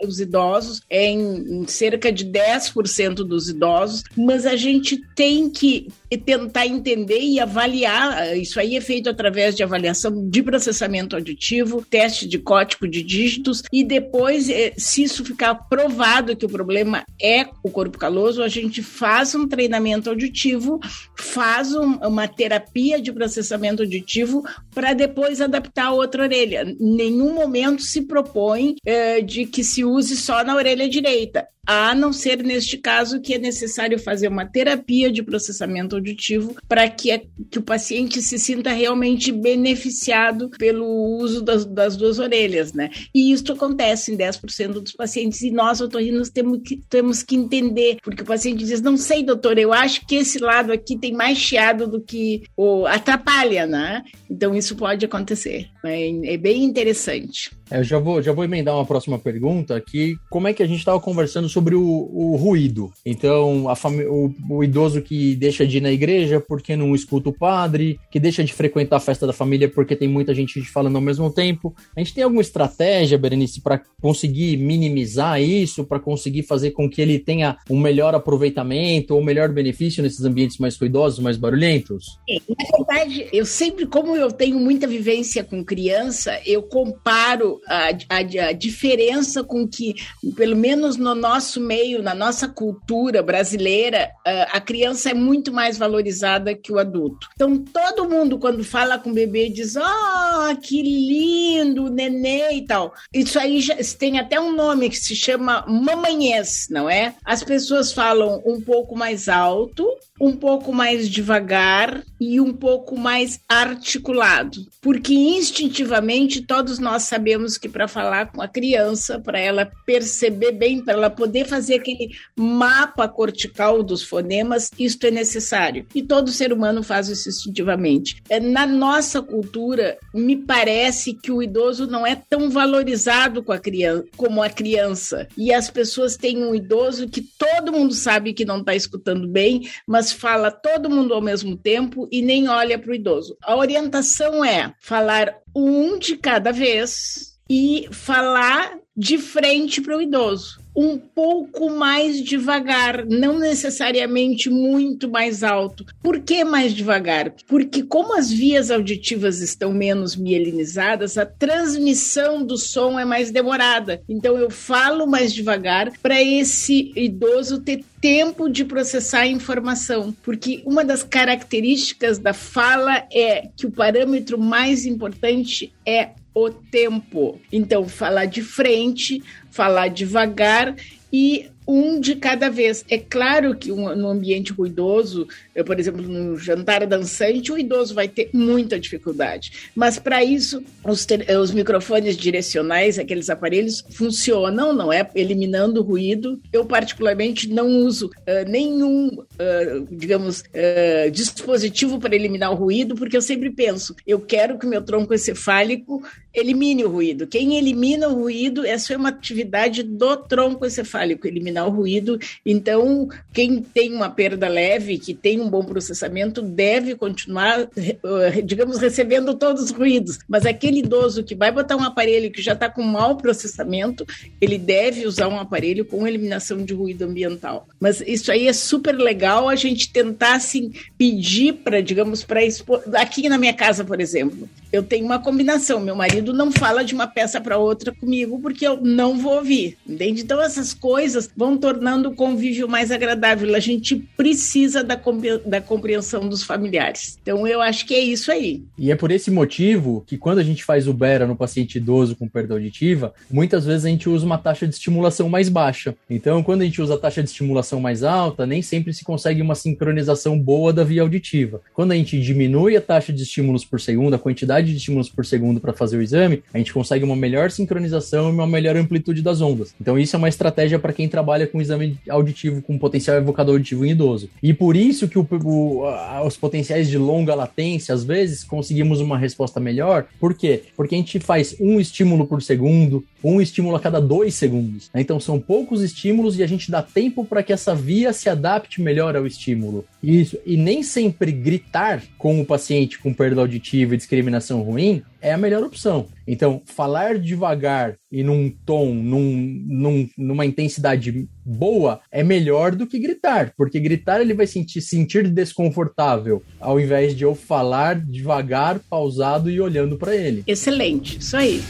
os idosos, é em cerca de 10% dos idosos, mas a gente tem que tentar entender e avaliar. Isso aí é feito através de avaliação de processamento auditivo, teste de código de dígitos e depois, eh, se isso ficar provado que o problema é o corpo caloso, a gente faz um treinamento auditivo, faz um, uma terapia de processamento auditivo para depois adaptar a outra orelha. Nenhum momento se propõe eh, de que se use só na orelha direita a não ser neste caso que é necessário fazer uma terapia de processamento auditivo para que, que o paciente se sinta realmente beneficiado pelo uso das, das duas orelhas, né? E isso acontece em 10% dos pacientes e nós, otorrinos, temos que, temos que entender, porque o paciente diz, não sei, doutor, eu acho que esse lado aqui tem mais chiado do que o, atrapalha, né? Então isso pode acontecer, é, é bem interessante. É, eu já vou, já vou emendar uma próxima pergunta que como é que a gente estava conversando sobre o, o ruído? Então, o, o, idoso que deixa de ir na igreja porque não escuta o padre, que deixa de frequentar a festa da família porque tem muita gente falando ao mesmo tempo. A gente tem alguma estratégia, Berenice, para conseguir minimizar isso, para conseguir fazer com que ele tenha um melhor aproveitamento ou melhor benefício nesses ambientes mais ruidosos, mais barulhentos? Na verdade, eu sempre, como eu tenho muita vivência com criança, eu comparo a, a, a, diferença com que, pelo menos no nosso meio, na nossa cultura brasileira, a, criança é muito mais valorizada que o adulto. Então, todo mundo, quando fala com o bebê, diz: Oh, que lindo, nenê e tal. Isso aí já, tem até um nome que se chama mamanhês, não é? As pessoas falam um pouco mais alto, um pouco mais devagar e um pouco mais articulado, porque instintivamente todos nós sabemos sabemos que para falar com a criança, para ela perceber bem, para ela poder fazer aquele mapa cortical dos fonemas, isto é necessário. E todo ser humano faz isso instintivamente. É, na nossa cultura, me parece que o idoso não é tão valorizado com a criança, como a criança. E as pessoas têm um idoso que todo mundo sabe que não está escutando bem, mas fala todo mundo ao mesmo tempo e nem olha para o idoso. A orientação é falar um de cada vez e falar de frente para o idoso. Um pouco mais devagar, não necessariamente muito mais alto. Por que mais devagar? Porque, como as vias auditivas estão menos mielinizadas, a transmissão do som é mais demorada. Então, eu falo mais devagar para esse idoso ter tempo de processar a informação, porque uma das características da fala é que o parâmetro mais importante é o tempo. Então, falar de frente, falar devagar e um de cada vez. É claro que um, no ambiente ruidoso, eu, por exemplo, no jantar dançante, o idoso vai ter muita dificuldade. Mas para isso, os, os, microfones direcionais, aqueles aparelhos, funcionam, não é? Eliminando o ruído. Eu, particularmente, não uso uh, nenhum, uh, digamos, uh, dispositivo para eliminar o ruído, porque eu sempre penso, eu quero que o meu tronco encefálico elimine o ruído. Quem elimina o ruído, essa é uma atividade do tronco encefálico, eliminar o ruído. Então, quem tem uma perda leve, que tem um bom processamento, deve continuar, eh, digamos, recebendo todos os ruídos. Mas aquele idoso que vai botar um aparelho que já está com mau processamento, ele deve usar um aparelho com eliminação de ruído ambiental. Mas isso aí é super legal a gente tentar, assim, pedir para, digamos, para expor. Aqui na minha casa, por exemplo, eu tenho uma combinação. Meu marido não fala de uma peça para outra comigo porque eu não vou ouvir, entende? Então essas coisas vão tornando o convívio mais agradável. A gente precisa da, da compreensão dos familiares. Então eu acho que é isso aí. E é por esse motivo que quando a gente faz o BERA no paciente idoso com perda auditiva, muitas vezes a gente usa uma taxa de estimulação mais baixa. Então quando a gente usa a taxa de estimulação mais alta, nem sempre se consegue uma sincronização boa da via auditiva. Quando a gente diminui a taxa de estímulos por segundo, a quantidade quantidade de estímulos por segundo para fazer o exame, a gente consegue uma melhor sincronização e uma melhor amplitude das ondas. Então, isso é uma estratégia para quem trabalha com exame auditivo com potencial evocador auditivo em idoso. E por isso que o, o, os potenciais de longa latência, às vezes, conseguimos uma resposta melhor. Por quê? Porque a gente faz um estímulo por segundo, um estímulo a cada dois segundos. Né? Então, são poucos estímulos e a gente dá tempo para que essa via se adapte melhor ao estímulo. Isso. E nem sempre gritar com o paciente com perda auditiva e discriminação ruim é a melhor opção. Então, falar devagar e num tom, num, num, numa intensidade boa é melhor do que gritar, porque gritar ele vai sentir, sentir desconfortável, ao invés de eu falar devagar, pausado e olhando para ele. Excelente, isso aí.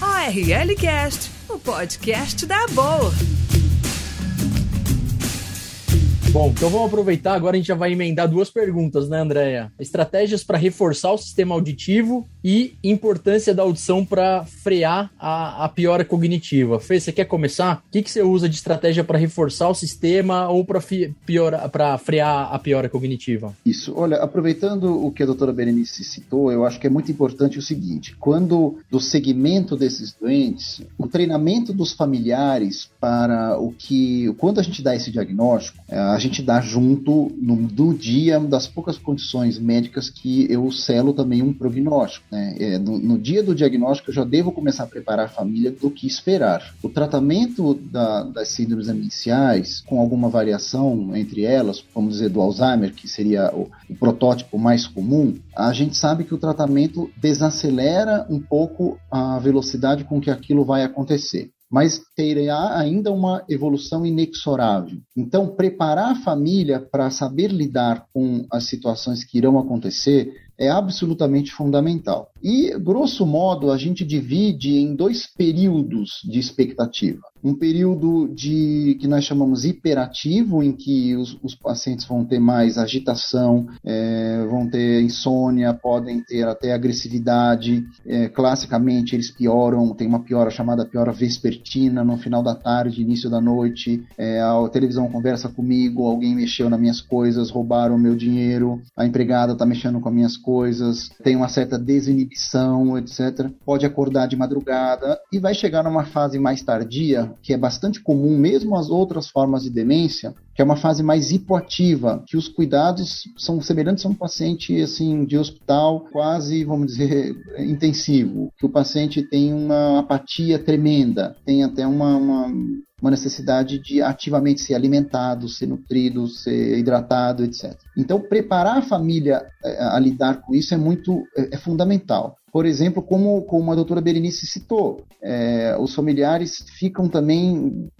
ORL Cast, o podcast da boa. Bom, então vamos aproveitar. Agora a gente já vai emendar duas perguntas, né, Andréia? Estratégias para reforçar o sistema auditivo e importância da audição para frear a, a, piora cognitiva. Fê, você quer começar? O que, que você usa de estratégia para reforçar o sistema ou para frear a piora cognitiva? Isso. Olha, aproveitando o que a doutora Berenice citou, eu acho que é muito importante o seguinte: quando do segmento desses doentes, o treinamento dos familiares para o que. Quando a gente dá esse diagnóstico, a gente dá junto no, dia das poucas condições médicas que eu selo também um prognóstico. Né? É, no, no, dia do diagnóstico eu já devo começar a preparar a família do que esperar. O tratamento da, das síndromes demenciais, com alguma variação entre elas, vamos dizer do Alzheimer, que seria o, o protótipo mais comum, a gente sabe que o tratamento desacelera um pouco a velocidade com que aquilo vai acontecer mas terá ainda uma evolução inexorável. Então, preparar a família para saber lidar com as situações que irão acontecer é absolutamente fundamental. E, grosso modo, a gente divide em dois períodos de expectativa. Um período de que nós chamamos hiperativo, em que os, os pacientes vão ter mais agitação, é, vão ter insônia, podem ter até agressividade. É, classicamente, eles pioram, tem uma piora chamada piora vespertina no final da tarde, início da noite. É, a televisão conversa comigo, alguém mexeu nas minhas coisas, roubaram o meu dinheiro, a empregada está mexendo com as minhas coisas, tem uma certa desinibição, etc. Pode acordar de madrugada e vai chegar numa fase mais tardia que é bastante comum, mesmo as outras formas de demência, que é uma fase mais hipoativa, que os cuidados são semelhantes a um paciente assim de hospital quase, vamos dizer, *laughs* intensivo, que o paciente tem uma apatia tremenda, tem até uma, uma, uma necessidade de ativamente ser alimentado, ser nutrido, ser hidratado, etc. Então, preparar a família eh, a, lidar com isso é muito é, é fundamental. Por exemplo, como, como a doutora Berenice citou, é, os familiares ficam também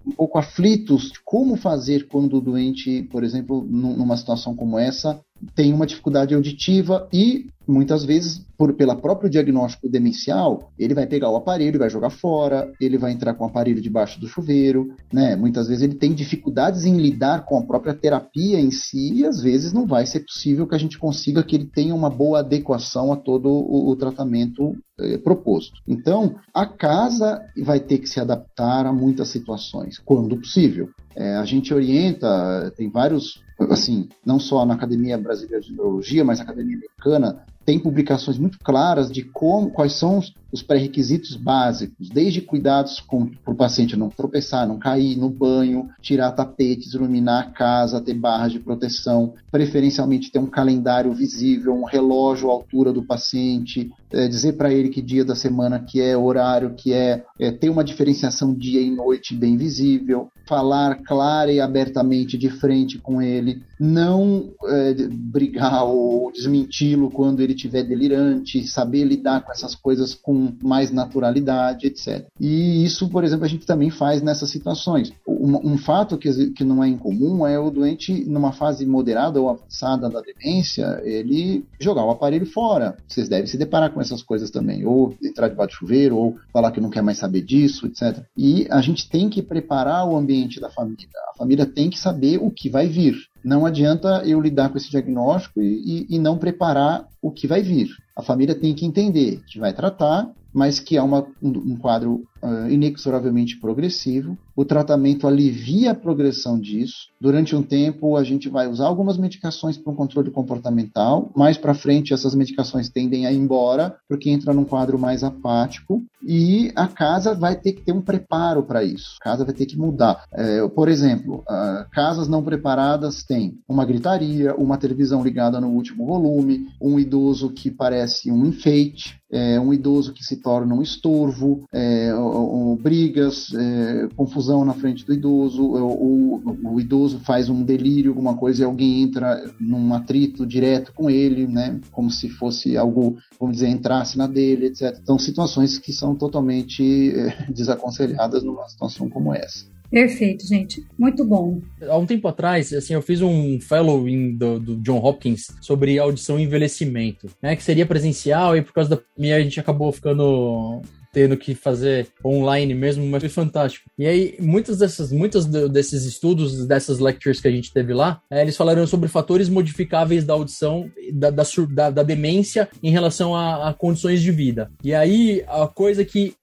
um pouco aflitos de como fazer quando o doente, por exemplo, numa situação como essa, tem uma dificuldade auditiva e muitas vezes por pela próprio diagnóstico demencial ele vai pegar o aparelho vai jogar fora ele vai entrar com o aparelho debaixo do chuveiro né? Muitas vezes ele tem dificuldades em lidar com a própria terapia em si e às vezes não vai ser possível que a gente consiga que ele tenha uma boa adequação a todo o, o tratamento eh, proposto. Então a casa vai ter que se adaptar a muitas situações quando possível. É, a gente orienta tem vários assim, não só na Academia Brasileira de Neurologia, mas na Academia Americana, tem publicações muito claras de como, quais são os, os pré-requisitos básicos, desde cuidados para o paciente não tropeçar, não cair no banho, tirar tapetes, iluminar a casa, ter barras de proteção, preferencialmente ter um calendário visível, um relógio à altura do paciente, é, dizer para ele que dia da semana que é, horário que é, é, ter uma diferenciação dia e noite bem visível, falar clara e abertamente de frente com ele, não é, brigar ou desmenti-lo quando ele estiver delirante, saber lidar com essas coisas com mais naturalidade, etc. E isso, por exemplo, a gente também faz nessas situações. Um, um fato que, que não é incomum é o doente, numa fase moderada ou avançada da demência, ele jogar o aparelho fora. Vocês devem se deparar com essas coisas também, ou entrar debaixo do chuveiro, ou falar que não quer mais saber disso, etc. E a gente tem que preparar o ambiente da família. A família tem que saber o que vai vir. Não adianta eu lidar com esse diagnóstico e, e, e não preparar o que vai vir. A família tem que entender que vai tratar, mas que é uma, um, quadro uh, inexoravelmente progressivo. O tratamento alivia a progressão disso. Durante um tempo, a gente vai usar algumas medicações para um controle comportamental. Mais para frente, essas medicações tendem a ir embora, porque entra num quadro mais apático. E a casa vai ter que ter um preparo para isso. A casa vai ter que mudar. É, por exemplo, uh, casas não preparadas têm uma gritaria, uma televisão ligada no último volume, um idoso que parece um enfeite, é, um idoso que se torna um estorvo, é, ou, ou, brigas, é, confusão na frente do idoso, ou, o idoso faz um delírio, alguma coisa, e alguém entra num atrito direto com ele, né, como se fosse algo, vamos dizer, entrasse na dele, etc. Então, situações que são totalmente é, *laughs* desaconselhadas numa situação como essa. Perfeito, gente. Muito bom. Há um tempo atrás, assim, eu fiz um fellowing do, do John Hopkins sobre audição e envelhecimento, né? Que seria presencial e por causa da pandemia a gente acabou ficando tendo que fazer online mesmo, mas foi fantástico. E aí, muitos desses, muitos desses estudos, dessas lectures que a gente teve lá, é, eles falaram sobre fatores modificáveis da audição, da, da, da, da demência em relação a, a, condições de vida. E aí, a coisa que.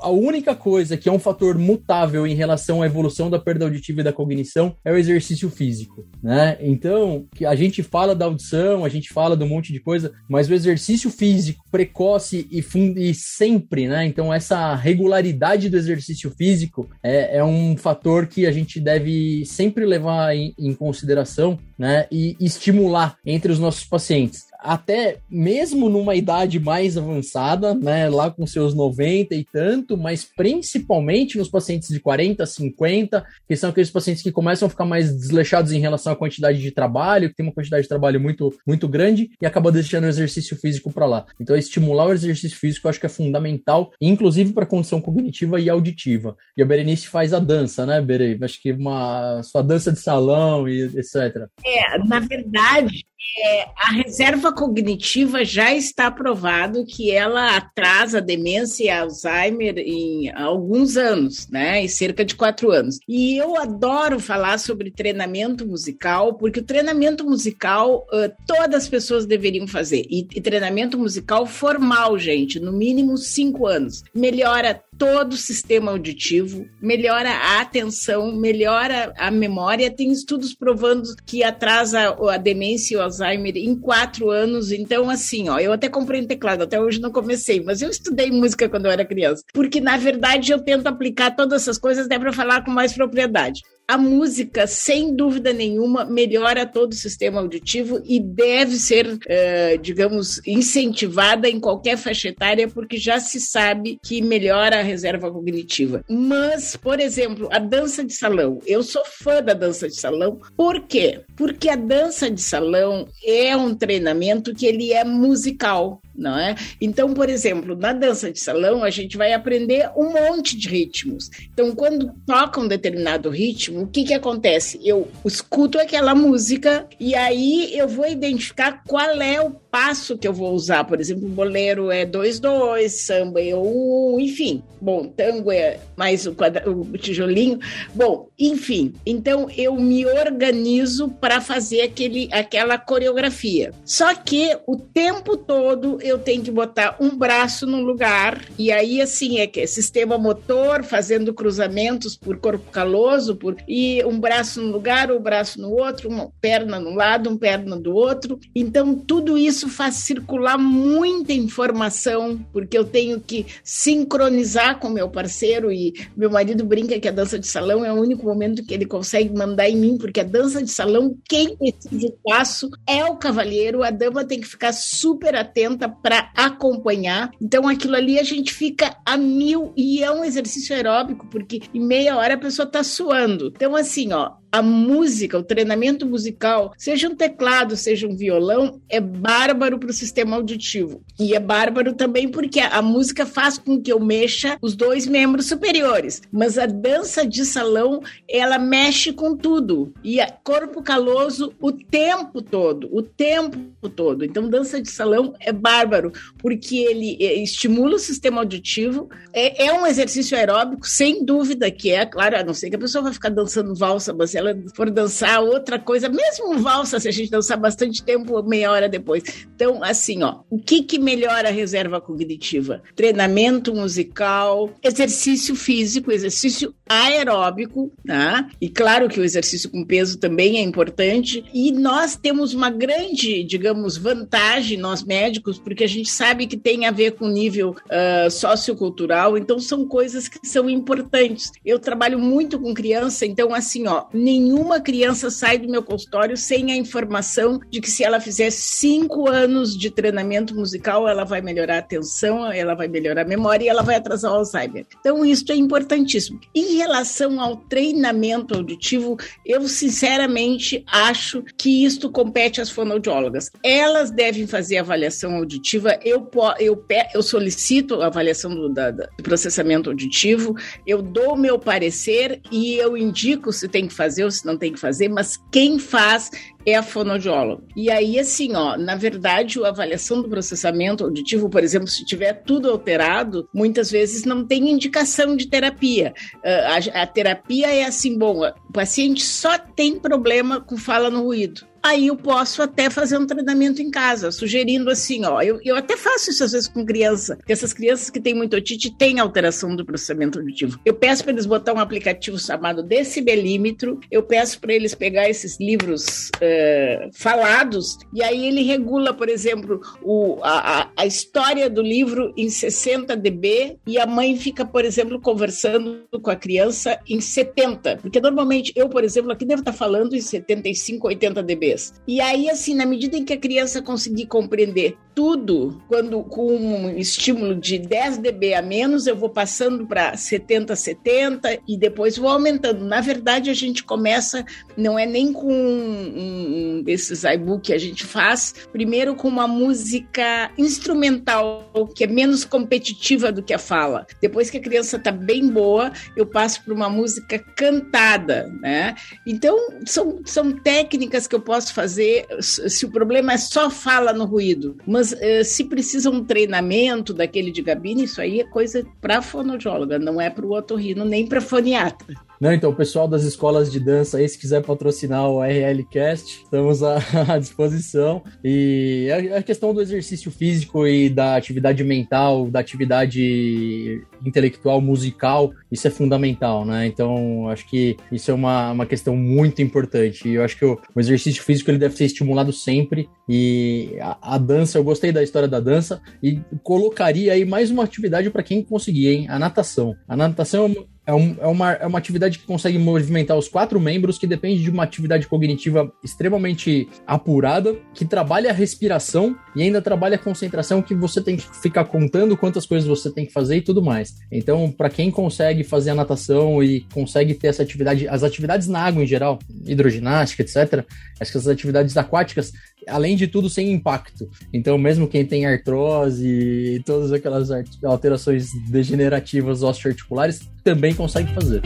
A única coisa que é um fator mutável em relação à evolução da perda auditiva e da cognição é o exercício físico, né? Então, que a gente fala da audição, a gente fala de um monte de coisa, mas o exercício físico precoce e, e sempre, né? Então, essa regularidade do exercício físico é, é um fator que a gente deve sempre levar em, em consideração né, e estimular entre os nossos pacientes até mesmo numa idade mais avançada, né, lá com seus 90 e tanto, mas principalmente nos pacientes de 40, 50, que são aqueles pacientes que começam a ficar mais desleixados em relação à quantidade de trabalho, que tem uma quantidade de trabalho muito, muito grande e acaba deixando o exercício físico para lá. Então, estimular o exercício físico eu acho que é fundamental, inclusive para condição cognitiva e auditiva. E a Berenice faz a dança, né, Bere? Acho que uma sua dança de salão e etc. É, na verdade, é, a reserva cognitiva já está provado que ela atrasa a demência e Alzheimer em alguns anos, né? Em cerca de quatro anos. E eu adoro falar sobre treinamento musical, porque o treinamento musical uh, todas as pessoas deveriam fazer. E, e treinamento musical formal, gente, no mínimo cinco anos. Melhora todo o sistema auditivo, melhora a atenção, melhora a memória. Tem estudos provando que atrasa a demência e o Alzheimer em quatro anos. Então, assim, ó, eu até comprei um teclado, até hoje não comecei, mas eu estudei música quando eu era criança, porque na verdade eu tento aplicar todas essas coisas, né, para falar com mais propriedade a música, sem dúvida nenhuma, melhora todo o sistema auditivo e deve ser, uh, digamos, incentivada em qualquer faixa etária, porque já se sabe que melhora a reserva cognitiva. Mas, por exemplo, a dança de salão. Eu sou fã da dança de salão. Por quê? Porque a dança de salão é um treinamento que ele é musical não é? Então, por exemplo, na dança de salão, a gente vai aprender um monte de ritmos. Então, quando toca um determinado ritmo, o que que acontece? Eu escuto aquela música e aí eu vou identificar qual é o passo que eu vou usar. Por exemplo, o bolero é 2-2, samba é 1, um, enfim. Bom, tango é mais o, quadra, o tijolinho. Bom, enfim. Então, eu me organizo para fazer aquele, aquela coreografia. Só que o tempo todo eu tenho que botar um braço num lugar, e aí, assim, é que é sistema motor, fazendo cruzamentos por corpo caloso, por, e um braço num lugar, o um braço no outro, uma perna num lado, uma perna do outro. Então, tudo isso faz circular muita informação, porque eu tenho que sincronizar com meu parceiro, e meu marido brinca que a dança de salão é o único momento que ele consegue mandar em mim, porque a dança de salão, quem decide o passo é o cavalheiro, a dama tem que ficar super atenta para acompanhar. Então, aquilo ali a gente fica a mil e é um exercício aeróbico, porque em meia hora a pessoa está suando. Então, assim, ó, a música, o treinamento musical, seja um teclado, seja um violão, é bárbaro para o sistema auditivo. E é bárbaro também porque a, música faz com que eu mexa os dois membros superiores. Mas a dança de salão, ela mexe com tudo. E é corpo caloso o tempo todo, o tempo todo. Então, dança de salão é bárbaro, porque ele é, estimula o sistema auditivo, é, é um exercício aeróbico, sem dúvida que é, claro, a não ser que a pessoa vai ficar dançando valsa baseada ela for dançar outra coisa, mesmo valsa, se a gente dançar bastante tempo, meia hora depois. Então, assim, ó, o que que melhora a reserva cognitiva? Treinamento musical, exercício físico, exercício aeróbico, né? E claro que o exercício com peso também é importante. E nós temos uma grande, digamos, vantagem, nós médicos, porque a gente sabe que tem a ver com nível uh, sociocultural, então são coisas que são importantes. Eu trabalho muito com criança, então, assim, ó, nenhuma criança sai do meu consultório sem a informação de que se ela fizer cinco anos de treinamento musical, ela vai melhorar a atenção, ela vai melhorar a memória e ela vai atrasar o Alzheimer. Então, isso é importantíssimo. Em relação ao treinamento auditivo, eu sinceramente acho que isto compete às fonoaudiólogas. Elas devem fazer avaliação auditiva. Eu, eu, eu solicito a avaliação do, da, do processamento auditivo, eu dou meu parecer e eu indico se tem que fazer ou se não tem que fazer, mas quem faz é a fonoaudióloga. E aí, assim, ó, na verdade, a avaliação do processamento auditivo, por exemplo, se tiver tudo alterado, muitas vezes não tem indicação de terapia. Ah, a, a terapia é assim, bom, o paciente só tem problema com fala no ruído aí eu posso até fazer um treinamento em casa, sugerindo assim, ó, eu, eu até faço isso às vezes com criança, porque essas crianças que têm muito otite têm alteração do processamento auditivo. Eu peço para eles botar um aplicativo chamado decibelímetro, eu peço para eles pegar esses livros uh, falados, e aí ele regula, por exemplo, o, a, a história do livro em 60 dB, e a mãe fica, por exemplo, conversando com a criança em 70, porque normalmente eu, por exemplo, aqui devo estar falando em 75, 80 dB, E aí, assim, na medida em que a criança conseguir compreender tudo, quando com um estímulo de 10 dB a menos, eu vou passando para 70, 70 e depois vou aumentando. Na verdade, a gente começa, não é nem com um, um desses iBook que a gente faz, primeiro com uma música instrumental, que é menos competitiva do que a fala. Depois que a criança está bem boa, eu passo para uma música cantada, né? Então, são, são técnicas que eu posso posso fazer se o problema é só fala no ruído. Mas eh, se precisa um treinamento daquele de gabine, isso aí é coisa para fonoaudióloga, não é para o otorrino nem para foniatra. Então, o pessoal das escolas de dança aí, se quiser patrocinar o RLCast, estamos à, *laughs* à disposição. E a, questão do exercício físico e da atividade mental, da atividade intelectual, musical, isso é fundamental, né? Então, acho que isso é uma, uma questão muito importante. E eu acho que o, o exercício físico ele deve ser estimulado sempre. E a, a, dança, eu gostei da história da dança e colocaria aí mais uma atividade para quem conseguir, hein? A natação. A natação é é, um, é, uma, é uma atividade que consegue movimentar os quatro membros, que depende de uma atividade cognitiva extremamente apurada, que trabalha a respiração e ainda trabalha a concentração, que você tem que ficar contando quantas coisas você tem que fazer e tudo mais. Então, para quem consegue fazer a natação e consegue ter essa atividade, as atividades na água em geral, hidroginástica, etc., essas atividades aquáticas, além de tudo, sem impacto. Então, mesmo quem tem artrose e todas aquelas alterações degenerativas osteoarticulares, também consegue fazer.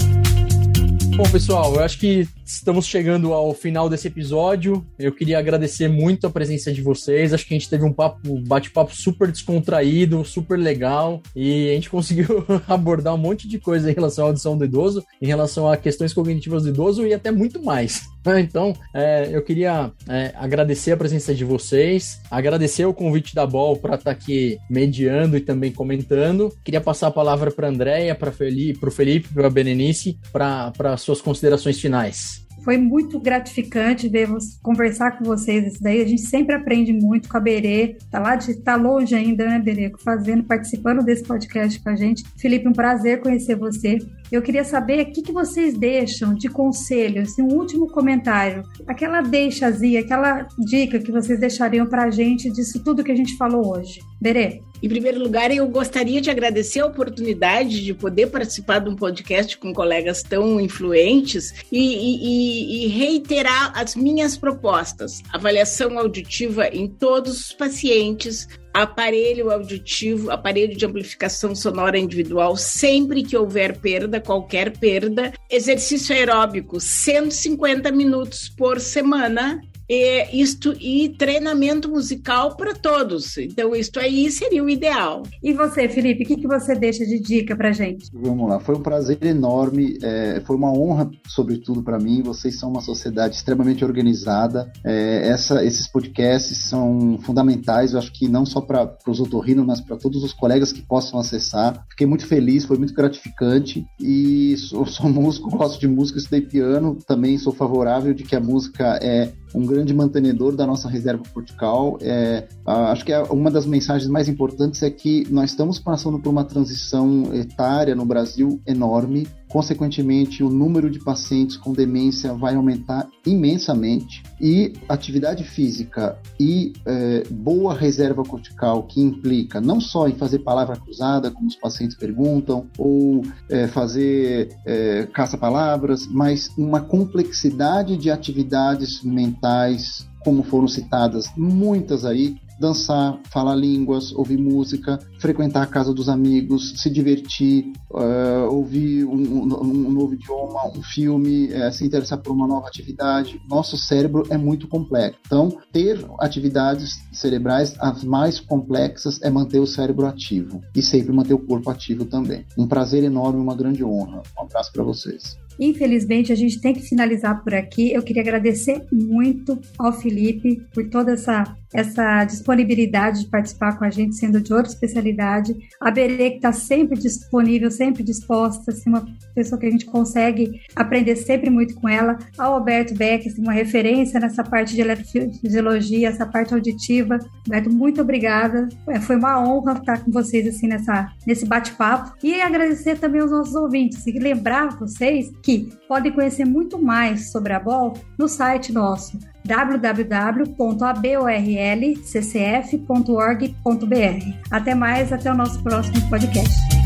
Bom, pessoal, eu acho que estamos chegando ao final desse episódio. Eu queria agradecer muito a presença de vocês. Acho que a gente teve um papo, bate-papo super descontraído, super legal. E a gente *laughs* conseguiu abordar um monte de coisa em relação à audição do idoso, em relação a questões cognitivas do idoso e até muito mais. Então, é, eu queria é, agradecer a presença de vocês, agradecer o convite da Bol para estar tá aqui mediando e também comentando. Queria passar a palavra para a Andréia, para o Felipe, para a Benenice, para suas considerações finais. Foi muito gratificante ver conversar com vocês isso daí. A gente sempre aprende muito com a Berê. Tá lá de tá longe ainda, né, Berê? Fazendo, participando desse podcast com a gente. Felipe, um prazer conhecer você. Eu queria saber o que, que vocês deixam de conselho, assim, um último comentário. Aquela deixazinha, aquela dica que vocês deixariam pra gente disso tudo que a gente falou hoje. Berê? Em primeiro lugar, eu gostaria de agradecer a oportunidade de poder participar de um podcast com colegas tão influentes e, e, e reiterar as minhas propostas. Avaliação auditiva em todos os pacientes, aparelho auditivo, aparelho de amplificação sonora individual, sempre que houver perda, qualquer perda, exercício aeróbico, 150 minutos por semana e, isto, e treinamento musical para todos. Então, isto aí seria o ideal. E você, Felipe, o que, que você deixa de dica para gente? Vamos lá, foi um prazer enorme, é, foi uma honra, sobretudo para mim. Vocês são uma sociedade extremamente organizada. É, essa, esses podcasts são fundamentais, eu acho que não só para os otorrinos, mas para todos os colegas que possam acessar. Fiquei muito feliz, foi muito gratificante e sou, sou músico, gosto de música, estudei piano, também sou favorável de que a música é um grande mantenedor da nossa reserva cortical. É, acho que é uma das mensagens mais importantes é que nós estamos passando por uma transição etária no Brasil enorme. Consequentemente, o número de pacientes com demência vai aumentar imensamente e atividade física e é, boa reserva cortical, que implica não só em fazer palavra cruzada, como os pacientes perguntam, ou é, fazer é, caça-palavras, mas uma complexidade de atividades mentais, como foram citadas muitas aí, dançar, falar línguas, ouvir música, frequentar a casa dos amigos, se divertir, uh, ouvir um, um, um, novo idioma, um filme, uh, se interessar por uma nova atividade. Nosso cérebro é muito complexo. Então, ter atividades cerebrais as mais complexas é manter o cérebro ativo e sempre manter o corpo ativo também. Um prazer enorme, uma grande honra. Um abraço para vocês. Infelizmente, a gente tem que finalizar por aqui. Eu queria agradecer muito ao Felipe por toda essa, essa disponibilidade de participar com a gente, sendo de outra especialidade. A Berê, que está sempre disponível, sempre disposta, assim, uma pessoa que a gente consegue aprender sempre muito com ela. Ao Alberto Beck, assim, uma referência nessa parte de eletrofisiologia, essa parte auditiva. Alberto, muito obrigada. É, foi uma honra estar com vocês assim nessa, nesse bate-papo. E agradecer também aos nossos ouvintes e lembrar vocês que podem conhecer muito mais sobre a BOL no site nosso www.aborlccf.org.br. Até mais, até o nosso próximo podcast.